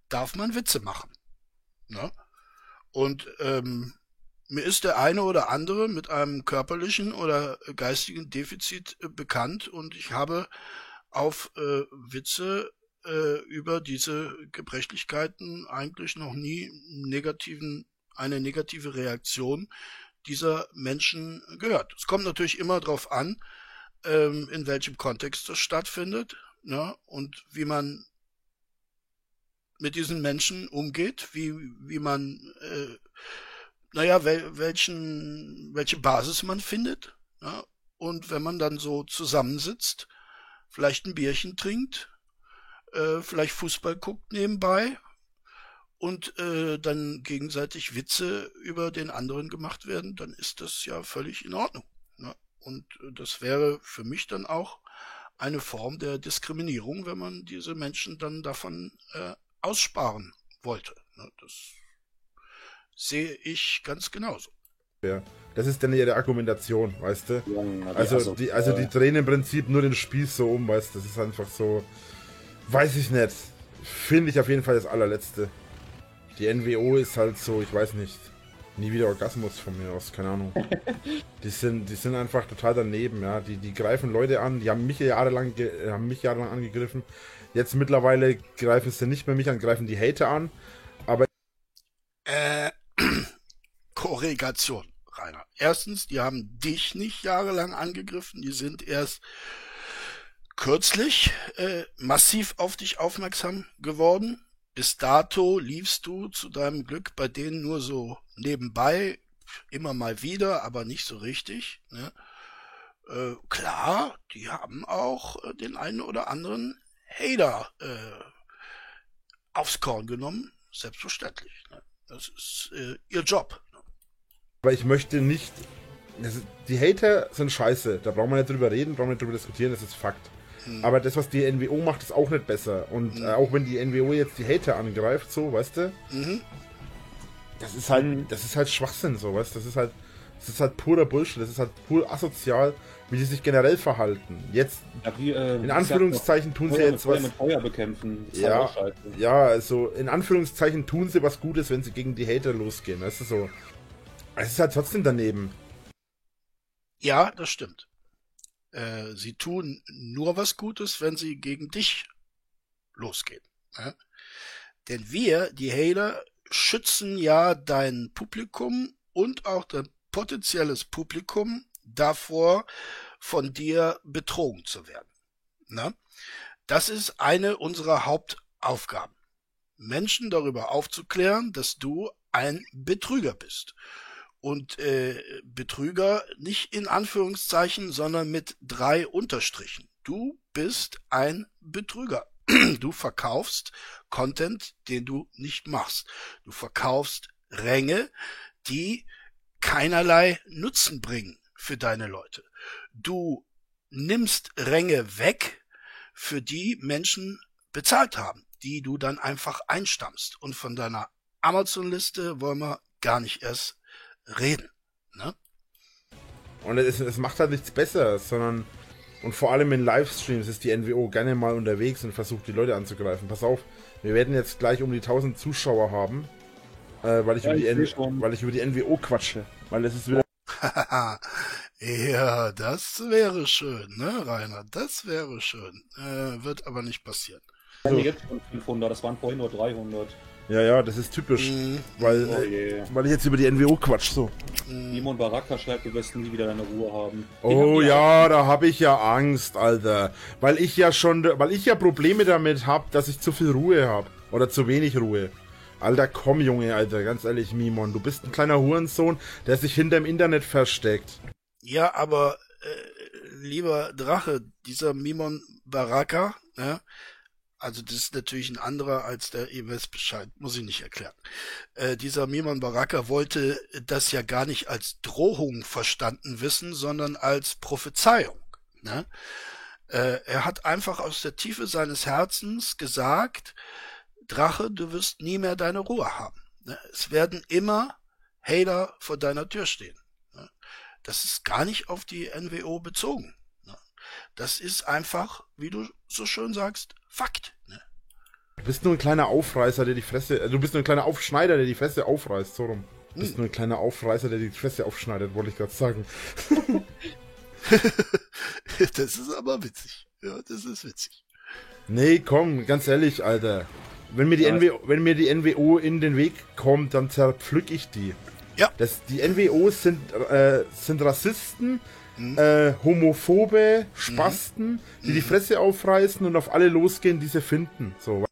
darf man Witze machen. Ne? Und ähm, mir ist der eine oder andere mit einem körperlichen oder geistigen Defizit äh, bekannt und ich habe auf äh, Witze äh, über diese Gebrechlichkeiten eigentlich noch nie negativen, eine negative Reaktion dieser Menschen gehört. Es kommt natürlich immer darauf an, ähm, in welchem Kontext das stattfindet ne, und wie man mit diesen Menschen umgeht, wie, wie man, äh, naja, wel, welchen, welche Basis man findet. Ja, und wenn man dann so zusammensitzt, vielleicht ein Bierchen trinkt, äh, vielleicht Fußball guckt nebenbei und äh, dann gegenseitig Witze über den anderen gemacht werden, dann ist das ja völlig in Ordnung. Und äh, das wäre für mich dann auch eine Form der Diskriminierung, wenn man diese Menschen dann davon äh, aussparen wollte. Ne? Das sehe ich ganz genauso. Ja. Das ist dann ihre Argumentation, weißt du? Ja, Also, also, die, also die drehen im Prinzip nur den Spieß so um, weißt du? Das ist einfach so. Weiß ich nicht. Finde ich auf jeden Fall das allerletzte. Die NWO ist halt so, ich weiß nicht. Nie wieder Orgasmus von mir aus, keine Ahnung. Die sind, die sind einfach total daneben, ja. Die, die greifen Leute an, die haben mich jahrelang, haben mich jahrelang angegriffen. Jetzt mittlerweile greifen sie nicht mehr mich an, greifen die Hater an. Äh, Korrigation, Rainer. Erstens, die haben dich nicht jahrelang angegriffen, die sind erst kürzlich äh, massiv auf dich aufmerksam geworden. Bis dato liefst du zu deinem Glück bei denen nur so nebenbei, immer mal wieder, aber nicht so richtig. Ne? Äh, klar, die haben auch äh, den einen oder anderen Hater äh, aufs Korn genommen, selbstverständlich. Ne? Das ist äh, ihr Job. Aber ich möchte nicht. Ist, die Hater sind scheiße. Da brauchen wir nicht drüber reden, brauchen wir nicht drüber diskutieren, das ist Fakt. Hm. Aber das, was die NWO macht, ist auch nicht besser. Und Mhm. äh, auch wenn die NWO jetzt die Hater angreift, so, weißt du, Mhm. das ist halt, das ist halt Schwachsinn, so, weißt du, das ist halt, das ist halt purer Bullshit, das ist halt pur asozial, wie die sich generell verhalten. Jetzt, ja, wie, äh, in Anführungszeichen, tun sie jetzt Feuer was. mit Feuer bekämpfen. Ja, halt ja, also in Anführungszeichen tun sie was Gutes, wenn sie gegen die Hater losgehen, weißt du, so. Es ist halt trotzdem daneben. Ja, das stimmt. Äh, sie tun nur was Gutes, wenn sie gegen dich losgehen. Ne? Denn wir, die Hater, schützen ja dein Publikum und auch dein potenzielles Publikum davor, von dir betrogen zu werden. Ne? Das ist eine unserer Hauptaufgaben. Menschen darüber aufzuklären, dass du ein Betrüger bist. Und äh, Betrüger nicht in Anführungszeichen, sondern mit drei Unterstrichen. Du bist ein Betrüger. Du verkaufst Content, den du nicht machst. Du verkaufst Ränge, die keinerlei Nutzen bringen für deine Leute. Du nimmst Ränge weg, für die Menschen bezahlt haben, die du dann einfach einstammst. Und von deiner Amazon-Liste wollen wir gar nicht erst reden. Ne? Und es, es macht halt nichts besser, sondern. Und vor allem in Livestreams ist die NWO gerne mal unterwegs und versucht die Leute anzugreifen. Pass auf, wir werden jetzt gleich um die 1000 Zuschauer haben, äh, weil, ich Ja, über die ich weil ich über die NWO quatsche. Weil es ist wieder. ja, das wäre schön, ne, Rainer? Das wäre schön. Äh, wird aber nicht passieren. Wir haben jetzt schon 500, das waren vorhin nur 300. Ja, ja, das ist typisch. Mhm. Weil, Oh äh, je. weil ich jetzt über die NWO quatsch, so. Simon Baraka schreibt, du wirst nie wieder deine Ruhe haben. Den Oh haben die ja, da habe ich ja Angst, Alter. Weil ich ja schon, weil ich ja Probleme damit habe, dass ich zu viel Ruhe habe. Oder zu wenig Ruhe. Alter, komm, Junge, Alter, ganz ehrlich, Mimon. Du bist ein kleiner Hurensohn, der sich hinterm Internet versteckt. Ja, aber äh, lieber Drache, dieser Mimon Baraka, ne, Also das ist natürlich ein anderer als der ihr wisst Bescheid, muss ich nicht erklären. Äh, dieser Miman Baraka wollte das ja gar nicht als Drohung verstanden wissen, sondern als Prophezeiung. Ne? Äh, er hat einfach aus der Tiefe seines Herzens gesagt, Drache, du wirst nie mehr deine Ruhe haben. Ne? Es werden immer Hater vor deiner Tür stehen. Ne? Das ist gar nicht auf die NWO bezogen. Das ist einfach, wie du so schön sagst, Fakt. Ne? Du bist nur ein kleiner Aufreißer, der die Fresse. äh, Du bist nur ein kleiner Aufschneider, der die Fresse aufreißt, so rum. Du bist Hm. nur ein kleiner Aufreißer, der die Fresse aufschneidet, wollte ich gerade sagen. das ist aber witzig. Ja, das ist witzig. Nee, komm, ganz ehrlich, Alter. Wenn mir die, Ja. NWO, wenn mir die NWO in den Weg kommt, dann zerpflück ich die. Ja. Das, die NWOs sind, äh, sind Rassisten, Mhm. äh, Homophobe, Spasten, die die Fresse aufreißen und auf alle losgehen, die sie finden. So.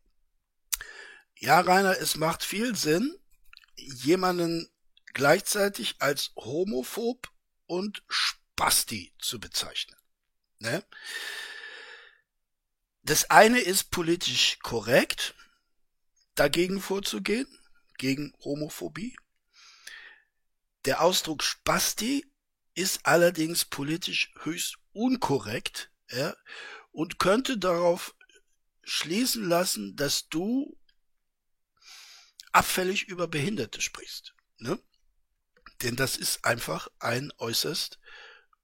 Ja, Rainer, es macht viel Sinn, jemanden gleichzeitig als homophob und Spasti zu bezeichnen. Ne? Das eine ist politisch korrekt, dagegen vorzugehen, gegen Homophobie. Der Ausdruck Spasti ist allerdings politisch höchst unkorrekt ja, und könnte darauf schließen lassen, dass du abfällig über Behinderte sprichst. Ne? Denn das ist einfach ein äußerst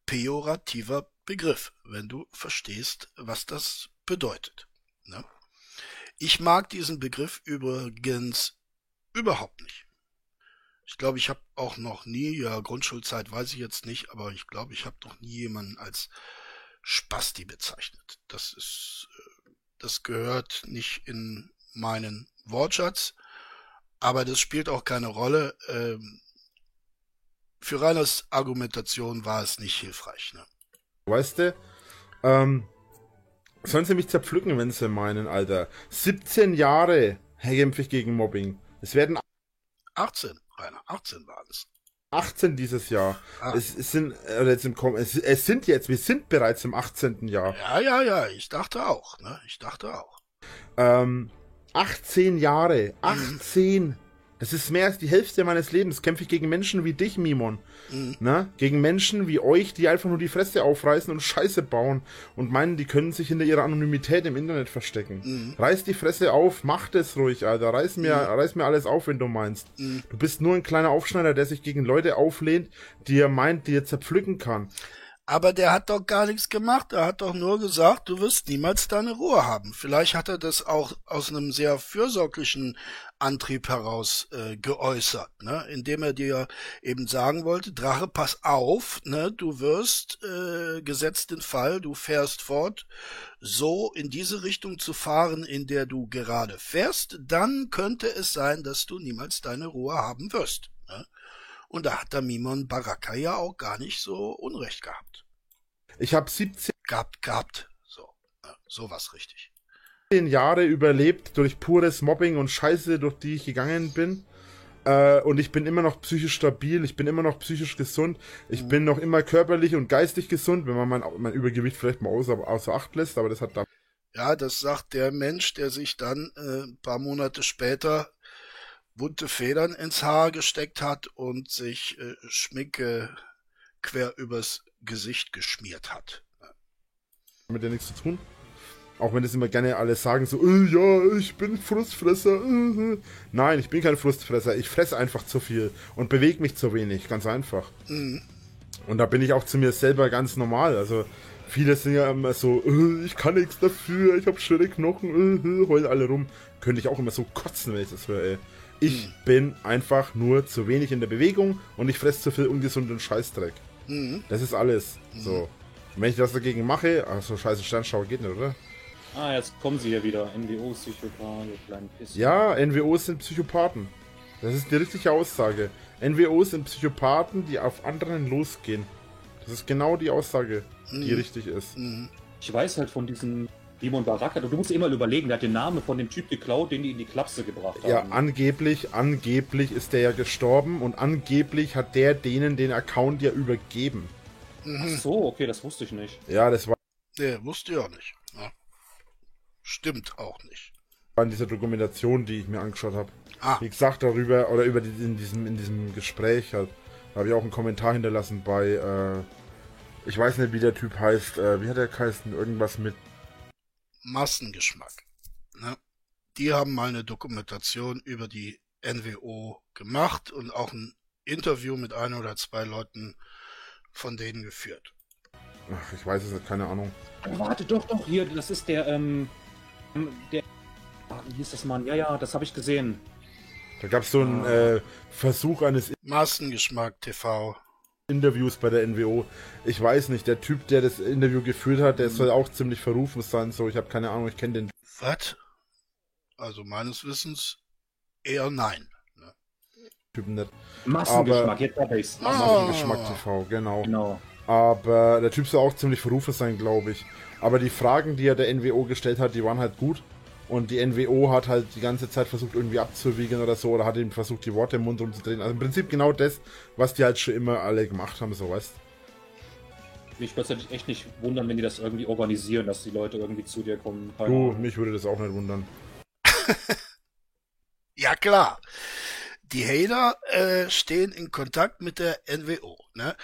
pejorativer Begriff, wenn du verstehst, was das bedeutet. Ne? Ich mag diesen Begriff übrigens überhaupt nicht. Ich glaube, ich habe auch noch nie, ja, Grundschulzeit weiß ich jetzt nicht, aber ich glaube, ich habe noch nie jemanden als Spasti bezeichnet. Das ist, äh, das gehört nicht in meinen Wortschatz, aber das spielt auch keine Rolle. Ähm, für Reiners Argumentation war es nicht hilfreich. Ne? Weißt du? Ähm, sollen sie mich zerpflücken, wenn sie meinen, Alter. 17 Jahre kämpfe ich gegen Mobbing. Es werden 18, Rainer, 18 waren es. 18 dieses Jahr. Ah. Es, es sind, äh, jetzt im es, es sind jetzt, wir sind bereits im 18. Jahr. Ja, ja, ja, ich dachte auch. Ne? Ich dachte auch. Ähm, 18 Jahre. 18. Das ist mehr als die Hälfte meines Lebens. Kämpfe ich gegen Menschen wie dich, Mimon. Mhm. Ne? Gegen Menschen wie euch, die einfach nur die Fresse aufreißen und Scheiße bauen und meinen, die können sich hinter ihrer Anonymität im Internet verstecken. Mhm. Reiß die Fresse auf, mach das ruhig, Alter. Reiß mir, reiß mir alles auf, wenn du meinst. Mhm. Du bist nur ein kleiner Aufschneider, der sich gegen Leute auflehnt, die er meint, die er zerpflücken kann. Aber der hat doch gar nichts gemacht. Er hat doch nur gesagt, du wirst niemals deine Ruhe haben. Vielleicht hat er das auch aus einem sehr fürsorglichen Antrieb heraus äh, geäußert, ne? indem er dir eben sagen wollte, Drache, pass auf, ne? du wirst äh, gesetzt den Fall, du fährst fort, so in diese Richtung zu fahren, in der du gerade fährst, dann könnte es sein, dass du niemals deine Ruhe haben wirst. Ne? Und da hat der Mimon Baraka ja auch gar nicht so Unrecht gehabt. Ich habe 17 Gehabt, gehabt. So, sowas richtig. Jahre überlebt durch pures Mobbing und Scheiße, durch die ich gegangen bin. Äh, und ich bin immer noch psychisch stabil, ich bin immer noch psychisch gesund, ich Mhm. bin noch immer körperlich und geistig gesund, wenn man mein, mein Übergewicht vielleicht mal außer, außer Acht lässt, aber das hat da. Ja, das sagt der Mensch, der sich dann äh, ein paar Monate später bunte Federn ins Haar gesteckt hat und sich äh, Schminke quer übers Gesicht geschmiert hat. mit der nichts zu tun. Auch wenn das immer gerne alle sagen, so, äh, ja, ich bin Frustfresser. Äh, äh. Nein, ich bin kein Frustfresser. Ich fresse einfach zu viel und bewege mich zu wenig. Ganz einfach. Mhm. Und da bin ich auch zu mir selber ganz normal. Also, viele sind ja immer so, äh, ich kann nichts dafür, ich habe schöne Knochen, äh, äh, heulen alle rum. Könnte ich auch immer so kotzen, wenn ich das höre, ey. Ich bin einfach nur zu wenig in der Bewegung und ich fresse zu viel ungesunden Scheißdreck. Mhm. Das ist alles. So. Und wenn ich das dagegen mache, also scheiße Sternschauer geht nicht, oder? Ah, jetzt kommen sie ja wieder. NWO, Psychopath, ihr kleinen Piss. Ja, NWOs sind Psychopathen. Das ist die richtige Aussage. NWOs sind Psychopathen, die auf anderen losgehen. Das ist genau die Aussage, die Mhm. richtig ist. Mhm. Ich weiß halt von diesem Dimon Baraka. Du musst immer überlegen, der hat den Namen von dem Typ geklaut, den die in die Klapse gebracht haben. Ja, angeblich, angeblich ist der ja gestorben und angeblich hat der denen den Account ja übergeben. Ach so, okay, das wusste ich nicht. Ja, das war Nee, wusste ich auch nicht. Ja. stimmt auch nicht. An dieser Dokumentation, die ich mir angeschaut habe. Ah, Wie gesagt, darüber, oder über die, in diesem, in diesem Gespräch halt, da habe ich auch einen Kommentar hinterlassen bei, äh, ich weiß nicht, wie der Typ heißt, äh, wie hat er geheißen? Irgendwas mit, Massengeschmack. Ne? Die haben mal eine Dokumentation über die NWO gemacht und auch ein Interview mit ein oder zwei Leuten von denen geführt. ach, ich weiß es nicht, keine Ahnung. Warte, doch, doch, hier, das ist der, ähm, der, ah, wie hieß das Mann? Ja, ja, das habe ich gesehen. Da gab es so einen äh, Versuch eines Massengeschmack TV. Interviews bei der NWO. Ich weiß nicht, der Typ, der das Interview geführt hat, der soll auch ziemlich verrufen sein. So, ich habe keine Ahnung, ich kenne den Was? Also meines Wissens eher nein. Ne? Typen nicht. Massengeschmack, Aber- jetzt hab ich's. Ah. Massengeschmack TV, genau. Genau. Aber der Typ soll auch ziemlich verrufen sein, glaube ich. Aber die Fragen, die er der NWO gestellt hat, die waren halt gut. Und die NWO hat halt die ganze Zeit versucht, irgendwie abzuwiegen oder so, oder hat ihm versucht, die Worte im Mund rumzudrehen. Also im Prinzip genau das, was die halt schon immer alle gemacht haben, so weißt Mich würde es echt nicht wundern, wenn die das irgendwie organisieren, dass die Leute irgendwie zu dir kommen. Keine Du, Ahnung. mich würde das auch nicht wundern. Ja klar. Die Hater äh, stehen in Kontakt mit der NWO. Ne?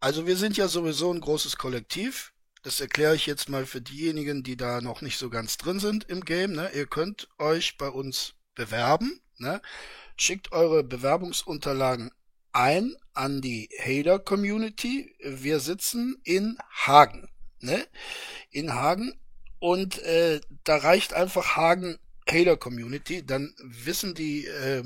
Also wir sind ja sowieso ein großes Kollektiv. Das erkläre ich jetzt mal für diejenigen, die da noch nicht so ganz drin sind im Game. Ne? Ihr könnt euch bei uns bewerben. Ne? Schickt eure Bewerbungsunterlagen ein an die Hater Community. Wir sitzen in Hagen. Ne? In Hagen. Und äh, da reicht einfach Hagen Hater Community. Dann wissen die äh,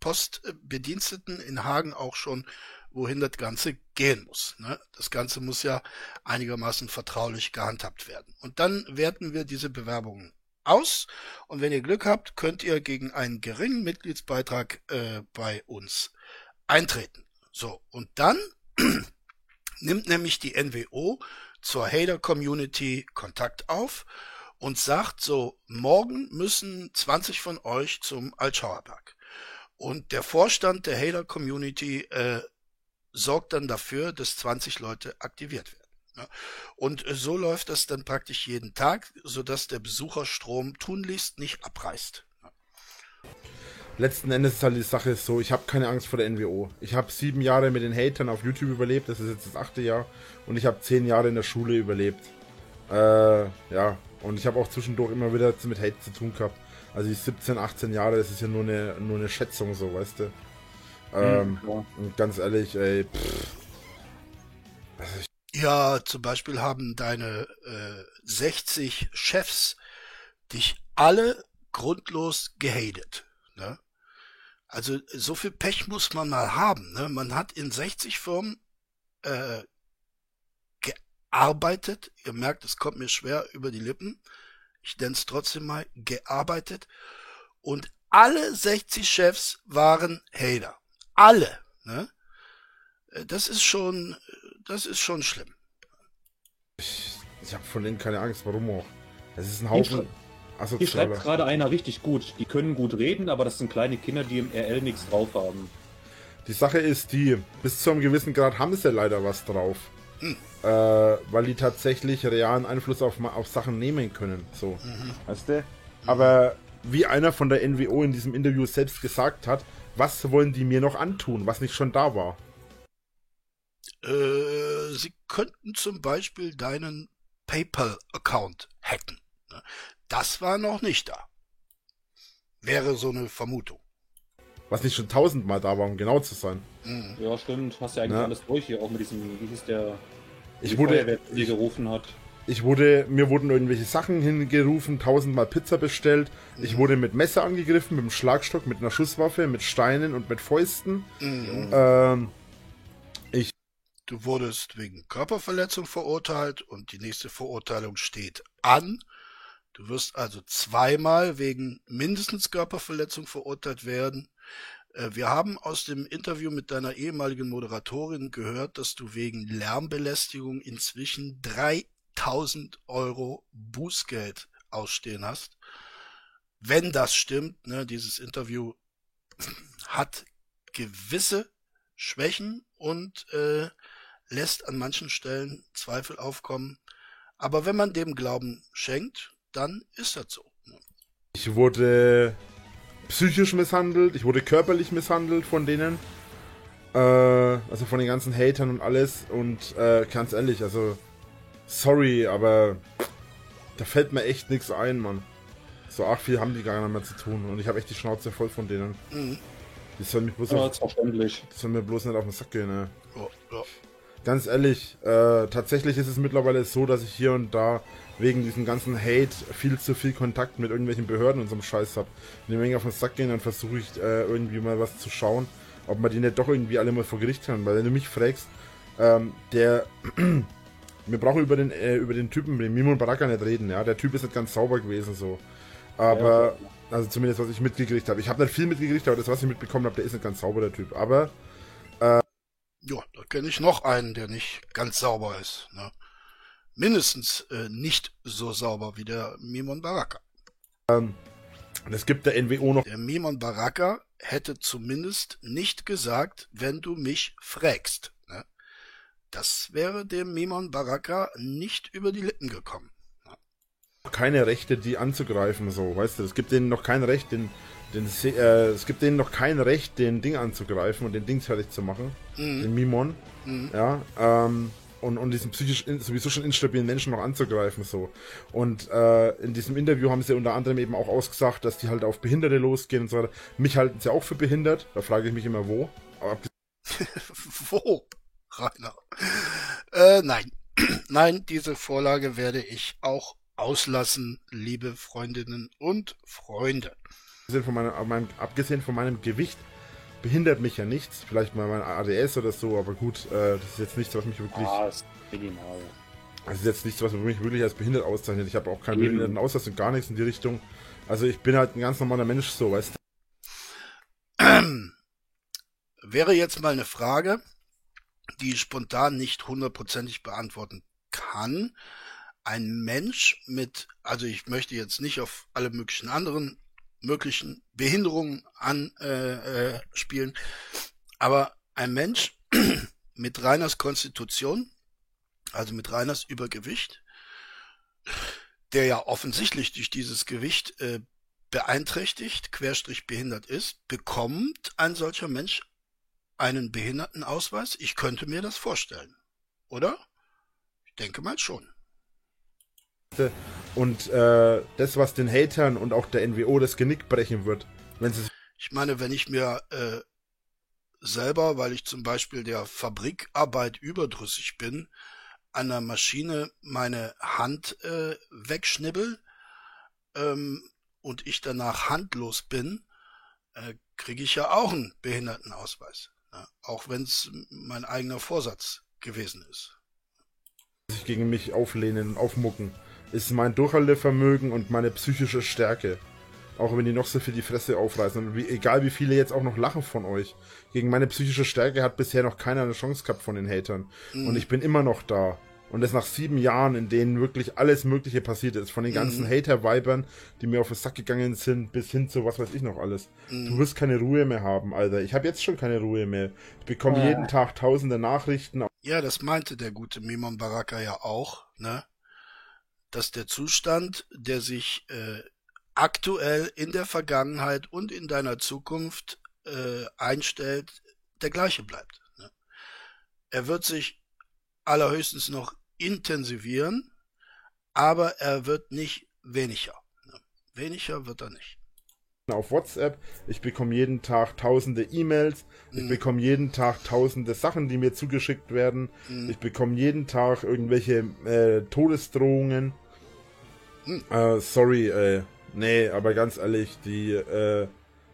Postbediensteten in Hagen auch schon, wohin das Ganze gehen muss. Ne? Das Ganze muss ja einigermaßen vertraulich gehandhabt werden. Und dann werten wir diese Bewerbungen aus. Und wenn ihr Glück habt, könnt ihr gegen einen geringen Mitgliedsbeitrag äh, bei uns eintreten. So, und dann nimmt nämlich die NWO zur Hater Community Kontakt auf und sagt so, morgen müssen 20 von euch zum Altschauerberg. Und der Vorstand der Hater Community äh, sorgt dann dafür, dass 20 Leute aktiviert werden. Ja. Und äh, so läuft das dann praktisch jeden Tag, sodass der Besucherstrom tunlichst nicht abreißt. Ja. Letzten Endes ist halt die Sache so, ich habe keine Angst vor der NWO. Ich habe sieben Jahre mit den Hatern auf YouTube überlebt, das ist jetzt das achte Jahr. Und ich habe zehn Jahre in der Schule überlebt. Äh, ja, und ich habe auch zwischendurch immer wieder mit Hate zu tun gehabt. Also die 17, 18 Jahre, das ist ja nur eine, nur eine Schätzung, so, weißt du. Ähm, ja. und ganz ehrlich, ey, pff, Ja, zum Beispiel haben deine äh, 60 Chefs dich alle grundlos gehatet. Ne? Also so viel Pech muss man mal haben. Ne? Man hat in 60 Firmen äh, gearbeitet. Ihr merkt, es kommt mir schwer über die Lippen. Ich nenne es trotzdem mal gearbeitet. Und alle 60 Chefs waren Hater. Alle. Ne? Äh, Das ist schon, das ist schon schlimm. ich habe von denen keine Angst, warum auch? Es ist ein Haufen Hier schreibt gerade einer richtig gut. Die können gut reden, aber das sind kleine Kinder, die im RL nichts drauf haben. Die Sache ist die, bis zu einem gewissen Grad haben sie leider was drauf. Hm. Äh, weil die tatsächlich realen Einfluss auf, auf Sachen nehmen können. So. Mhm. Weißt du? Aber wie einer von der NWO in diesem Interview selbst gesagt hat, was wollen die mir noch antun, was nicht schon da war? Äh, sie könnten zum Beispiel deinen PayPal-Account hacken. ne? Das war noch nicht da. Wäre so eine Vermutung. Was nicht schon tausendmal da war, um genau zu sein. Mhm. Ja, stimmt. Hast ja eigentlich Ja. alles durch hier, auch mit diesem, wie hieß der, Ich die wurde, Feuerwehr, die gerufen hat. Ich wurde, mir wurden irgendwelche Sachen hingerufen, tausendmal Pizza bestellt. Ich wurde mit Messer angegriffen, mit einem Schlagstock, mit einer Schusswaffe, mit Steinen und mit Fäusten. Mhm. Ähm, Du wurdest wegen Körperverletzung verurteilt und die nächste Verurteilung steht an. Du wirst also zweimal wegen mindestens Körperverletzung verurteilt werden. Äh, Wir haben aus dem Interview mit deiner ehemaligen Moderatorin gehört, dass du wegen Lärmbelästigung inzwischen 3000 Euro Bußgeld ausstehen hast. Wenn das stimmt, ne, dieses Interview hat gewisse Schwächen und äh, lässt an manchen Stellen Zweifel aufkommen. Aber wenn man dem Glauben schenkt, dann ist das so. Ich wurde psychisch misshandelt, ich wurde körperlich misshandelt von denen. Äh, also von den ganzen Hatern und alles. Und äh, ganz ehrlich, also sorry, aber da fällt mir echt nichts ein, Mann. So arg viel haben die gar nicht mehr zu tun. Und ich habe echt die Schnauze voll von denen. Mhm. Die sollen mich bloß Ja, auf, die sollen mir bloß nicht auf den Sack gehen, ne? Ja, ja. Ganz ehrlich, äh, tatsächlich ist es mittlerweile so, dass ich hier und da wegen diesem ganzen Hate viel zu viel Kontakt mit irgendwelchen Behörden und so einem Scheiß habe. Wenn die Menge auf den Sack gehen, dann versuche ich äh, irgendwie mal was zu schauen, ob man die nicht doch irgendwie alle mal vor Gericht kann. Weil wenn du mich fragst, ähm, der wir brauchen über den äh, über den Typen, den Mimon Baraka nicht reden, ja. Der Typ ist nicht ganz sauber gewesen so. Aber, also zumindest was ich mitgekriegt habe. Ich habe nicht viel mitgekriegt, aber das, was ich mitbekommen habe, der ist nicht ganz sauber, der Typ. Aber Ja, da kenne ich noch einen, der nicht ganz sauber ist. Ne? Mindestens äh, nicht so sauber wie der Mimon Baraka. es gibt der NWO noch Der Mimon Baraka hätte zumindest nicht gesagt, wenn du mich fragst. Das wäre dem Mimon Baraka nicht über die Lippen gekommen. keine Rechte, die anzugreifen, so, weißt du, es gibt denen noch kein Recht, den, den, äh, es gibt denen noch kein Recht, den Ding anzugreifen und den Ding fertig zu machen, den Mimon, ja, ähm, und, und diesen psychisch in, sowieso schon instabilen Menschen noch anzugreifen, so. Und äh, in diesem Interview haben sie unter anderem eben auch ausgesagt, dass die halt auf Behinderte losgehen und so weiter. Mich halten sie auch für behindert, da frage ich mich immer, wo. Wo, Rainer? Äh, nein. nein, diese Vorlage werde ich auch auslassen, liebe Freundinnen und Freunde. von meinem, meinem, abgesehen von meinem Gewicht behindert mich ja nichts. Vielleicht mal mein ADS oder so, aber gut, äh, das ist jetzt nichts, was mich wirklich. Ah, ist minimal. Das ist jetzt nichts, was mich wirklich als behindert auszeichnet. Ich habe auch keinen Eben. behinderten Ausweis und gar nichts in die Richtung. Also ich bin halt ein ganz normaler Mensch, so, weißt Wäre jetzt mal eine Frage, die ich spontan nicht hundertprozentig beantworten kann. Ein Mensch mit, also ich möchte jetzt nicht auf alle möglichen anderen möglichen Behinderungen anspielen, äh, äh, aber ein Mensch mit Reiners Konstitution, also mit Reiners Übergewicht, der ja offensichtlich durch dieses Gewicht äh, beeinträchtigt, querstrich behindert ist, bekommt ein solcher Mensch einen Behindertenausweis? Ich könnte mir das vorstellen. Oder? Ich denke mal schon. Und äh, das, was den Hatern und auch der NWO das Genick brechen wird, wenn sie Ich meine, wenn ich mir äh, selber, weil ich zum Beispiel der Fabrikarbeit überdrüssig bin, an der Maschine meine Hand äh, wegschnibbel ähm, und ich danach handlos bin, äh, kriege ich ja auch einen Behindertenausweis. Auch wenn es mein eigener Vorsatz gewesen ist. sich gegen mich auflehnen und aufmucken, ist mein Durchhaltevermögen und meine psychische Stärke. Auch wenn die noch so viel die Fresse aufreißen. Und wie, egal wie viele jetzt auch noch lachen von euch. Gegen meine psychische Stärke hat bisher noch keiner eine Chance gehabt von den Hatern. Und ich bin immer noch da. Und das nach sieben Jahren, in denen wirklich alles Mögliche passiert ist. Von den ganzen Hater-Weibern, die mir auf den Sack gegangen sind, bis hin zu was weiß ich noch alles. Du wirst keine Ruhe mehr haben, Alter. Ich habe jetzt schon keine Ruhe mehr. Ich bekomme jeden Tag tausende Nachrichten Ja, das meinte der gute Mimon Baraka ja auch, ne? Dass der Zustand, der sich äh, aktuell in der Vergangenheit und in deiner Zukunft äh, einstellt, der gleiche bleibt. Ne? Er wird sich allerhöchstens noch intensivieren, aber er wird nicht weniger. Ne? Weniger wird er nicht. auf WhatsApp. Ich bekomme jeden Tag tausende E-Mails. Ich Mhm. bekomme jeden Tag tausende Sachen, die mir zugeschickt werden. Mhm. Ich bekomme jeden Tag irgendwelche äh, Todesdrohungen. Mhm. Äh, sorry, äh, nee, aber ganz ehrlich, die äh,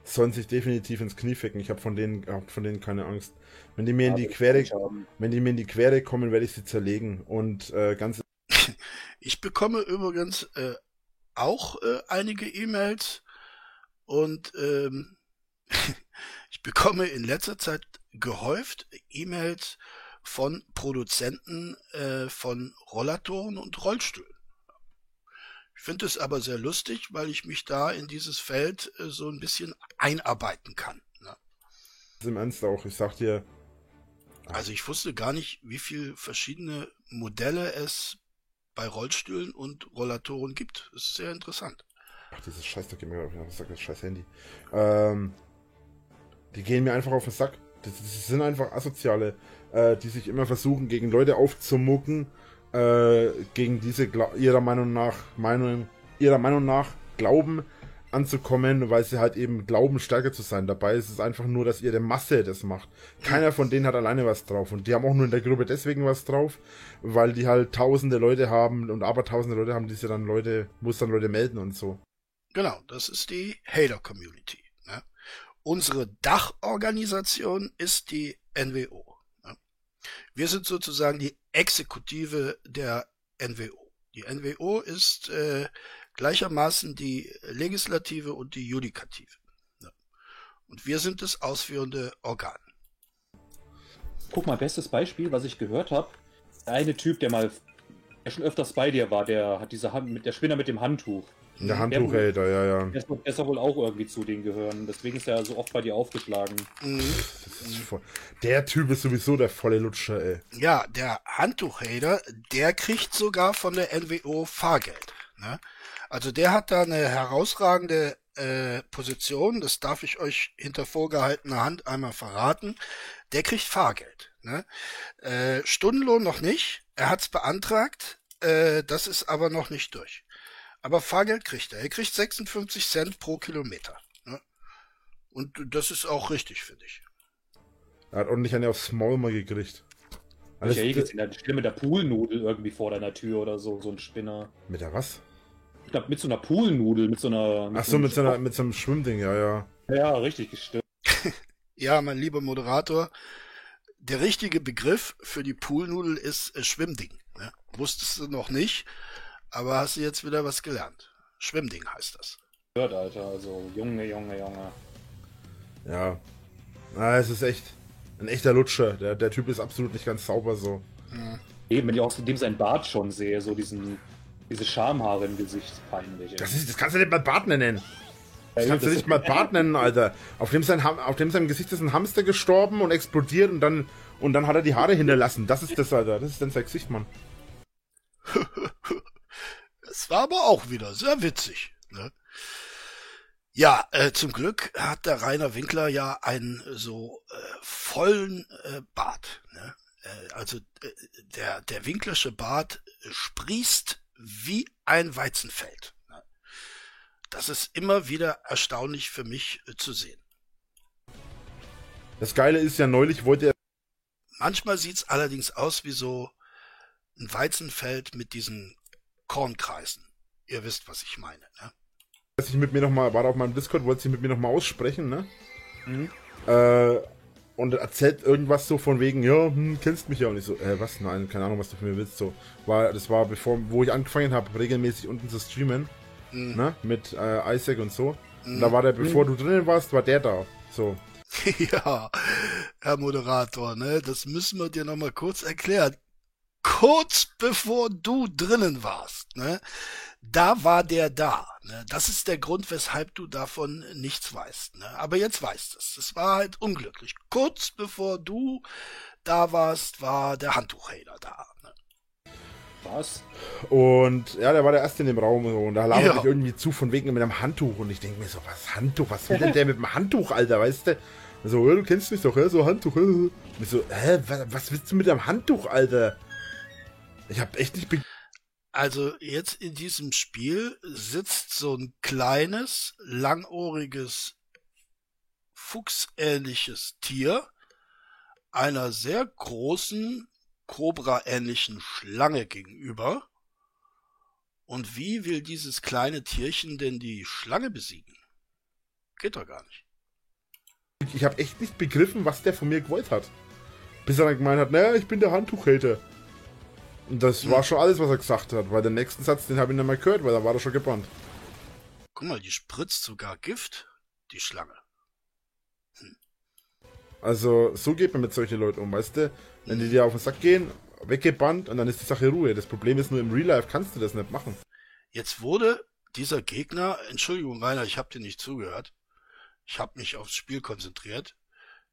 sollen sich definitiv ins Knie ficken. Ich habe von denen, hab von denen keine Angst. Wenn die mir in die Quere, wenn die mir in die Quere kommen, werde ich sie zerlegen. Und äh, ganz Ich bekomme übrigens äh, auch äh, einige E-Mails und ähm, ich bekomme in letzter Zeit gehäuft E-Mails von Produzenten äh, von Rollatoren und Rollstühlen. Ich finde es aber sehr lustig, weil ich mich da in dieses Feld äh, so ein bisschen einarbeiten kann. Ne? im Ernst auch. Ich sag dir, Also ich wusste gar nicht, wie viele verschiedene Modelle es bei Rollstühlen und Rollatoren gibt. Das ist sehr interessant. Ach, dieses Scheiß, da geht mir auf den Sack, das scheiß Handy. Ähm, die gehen mir einfach auf den Sack. Das, das sind einfach Asoziale, äh, die sich immer versuchen, gegen Leute aufzumucken, äh, gegen diese ihrer Meinung nach, Meinung, ihrer Meinung nach glauben anzukommen, weil sie halt eben glauben, stärker zu sein. Dabei ist es einfach nur, dass ihre Masse das macht. Keiner von denen hat alleine was drauf. Und die haben auch nur in der Gruppe deswegen was drauf, weil die halt tausende Leute haben und aber tausende Leute haben, die sie dann Leute, muss dann Leute melden und so. Genau, das ist die Hater-Community. Ne? Unsere Dachorganisation ist die NWO. Wir sind sozusagen die Exekutive der NWO. Die NWO ist äh, gleichermaßen die Legislative und die Judikative. Ne? Und wir sind das ausführende Organ. Guck mal, bestes Beispiel, was ich gehört habe. Der eine Typ, der mal der schon öfters bei dir war, der hat diese Hand mit der Spinner mit dem Handtuch. Der Handtuchhälter, ja, ja. Der ist, der soll wohl auch irgendwie zu denen gehören. Deswegen ist er so oft bei dir aufgeschlagen. Mhm. Das voll, der Typ ist sowieso der volle Lutscher, ey. Ja, der Handtuchhader, der kriegt sogar von der NWO Fahrgeld. Ne? Also der hat da eine herausragende äh, Position, das darf ich euch hinter vorgehaltener Hand einmal verraten. Der kriegt Fahrgeld. Ne? Äh, Stundenlohn noch nicht, er hat's beantragt, äh, das ist aber noch nicht durch. Aber Fahrgeld kriegt er. Er kriegt 56 Cent pro Kilometer. Ne? Und das ist auch richtig, finde ich. Er hat ordentlich eine aufs Maul mal gekriegt. Alles ich eh gesehen, der steht mit der Poolnudel irgendwie vor deiner Tür oder so, so ein Spinner. mit der was? Ich glaube, mit so einer Poolnudel, mit so einer. Ach so, mit so, einer, mit so einem Schwimmding, ja, ja. Ja, richtig gestimmt. Ja, mein lieber Moderator, der richtige Begriff für die Poolnudel ist äh, Schwimmding. Ne? Wusstest du noch nicht, aber hast du jetzt wieder was gelernt. Schwimmding heißt das. Gehört, Alter. Also, Junge, Junge, Junge. Ja. Na, es ist echt ein echter Lutscher. Der, der Typ ist absolut nicht ganz sauber so. Eben, wenn ich auch dem sein Bart schon sehe, so diesen, diese Schamhaare im Gesicht, peinlich. Das, ist, das kannst du nicht mal Bart nennen. Das kannst du das- nicht mal Bart nennen, Alter. Auf dem, sein, auf dem seinem Gesicht ist ein Hamster gestorben und explodiert und dann, und dann hat er die Haare hinterlassen. Das ist das, Alter. Das ist dann sein Gesicht, Mann. Es war aber auch wieder sehr witzig. Ne? Ja, äh, zum Glück hat der Rainer Winkler ja einen so äh, vollen äh, Bart. Ne? Äh, also äh, der, der Winklersche Bart sprießt wie ein Weizenfeld. Ne? Das ist immer wieder erstaunlich für mich äh, zu sehen. Das Geile ist ja, neulich wollte er Manchmal sieht's allerdings aus wie so ein Weizenfeld mit diesen Kornkreisen. Ihr wisst, was ich meine. Ne? sich mit mir nochmal, war da auf meinem Discord, wollte sich mit mir nochmal aussprechen, ne? Mhm. Äh, und erzählt irgendwas so von wegen, ja, hm, kennst mich ja. Und ich so, äh, was? Nein, keine Ahnung, was du von mir willst. So, war, das war bevor, wo ich angefangen habe, regelmäßig unten zu streamen, Mhm. ne? Mit äh, Isaac und so. Und da war der, bevor du drinnen warst, war der da. So. Ja, Herr Moderator, ne, das müssen wir dir noch mal kurz erklären. Kurz bevor du drinnen warst, ne, da war der da. Ne? Das ist der Grund, weshalb du davon nichts weißt. Ne? Aber jetzt weißt du es. Es war halt unglücklich. Kurz bevor du da warst, war der Handtuchhader da. Ne? Was? Und ja, der war der Erste in dem Raum und da labert Ja. mich irgendwie zu von wegen mit einem Handtuch und ich denke mir so, was Handtuch, was will denn der mit dem Handtuch, Alter, weißt du? So, du kennst mich doch, ja, so Handtuch. Und ich so, hä, was, was willst du mit dem Handtuch, Alter? Ich hab echt nicht Also jetzt in diesem Spiel sitzt so ein kleines, langohriges, fuchsähnliches Tier einer sehr großen, Cobra-ähnlichen Schlange gegenüber. Und wie will dieses kleine Tierchen denn die Schlange besiegen? Geht doch gar nicht. ich hab echt nicht begriffen, was der von mir gewollt hat. Bis er dann gemeint hat, naja, ich bin der Handtuchhälter. Und das war schon alles, was er gesagt hat, weil den nächsten Satz, den habe ich nicht mehr gehört, weil da war er schon gebannt. Guck mal, die spritzt sogar Gift, die Schlange. Also, so geht man mit solchen Leuten um, weißt du? Wenn die dir auf den Sack gehen, weggebannt und dann ist die Sache Ruhe. Das Problem ist nur, im Real Life kannst du das nicht machen. Jetzt wurde dieser Gegner, Entschuldigung Rainer, ich habe dir nicht zugehört, ich habe mich aufs Spiel konzentriert,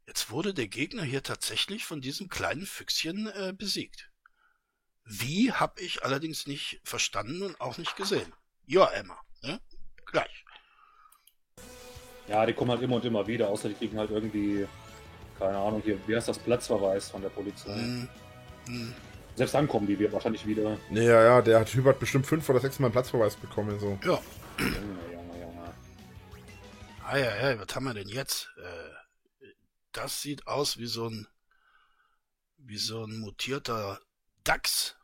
jetzt wurde der Gegner hier tatsächlich von diesem kleinen Füchschen äh, besiegt. Wie habe ich allerdings nicht verstanden und auch nicht gesehen. Ja, Emma. Ne? gleich. Ja, die kommen halt immer und immer wieder, außer die kriegen halt irgendwie, keine Ahnung, hier, wie heißt das, Platzverweis von der Polizei. Hm, hm. Selbst dann kommen die wir wahrscheinlich wieder. Nee, ja, ja, der hat Hubert bestimmt fünf oder sechs Mal einen Platzverweis bekommen. So. Ja. Junge, Junge, Junge. Ah ja, ja, was haben wir denn jetzt? Äh, das sieht aus wie so ein wie so ein mutierter Dachs,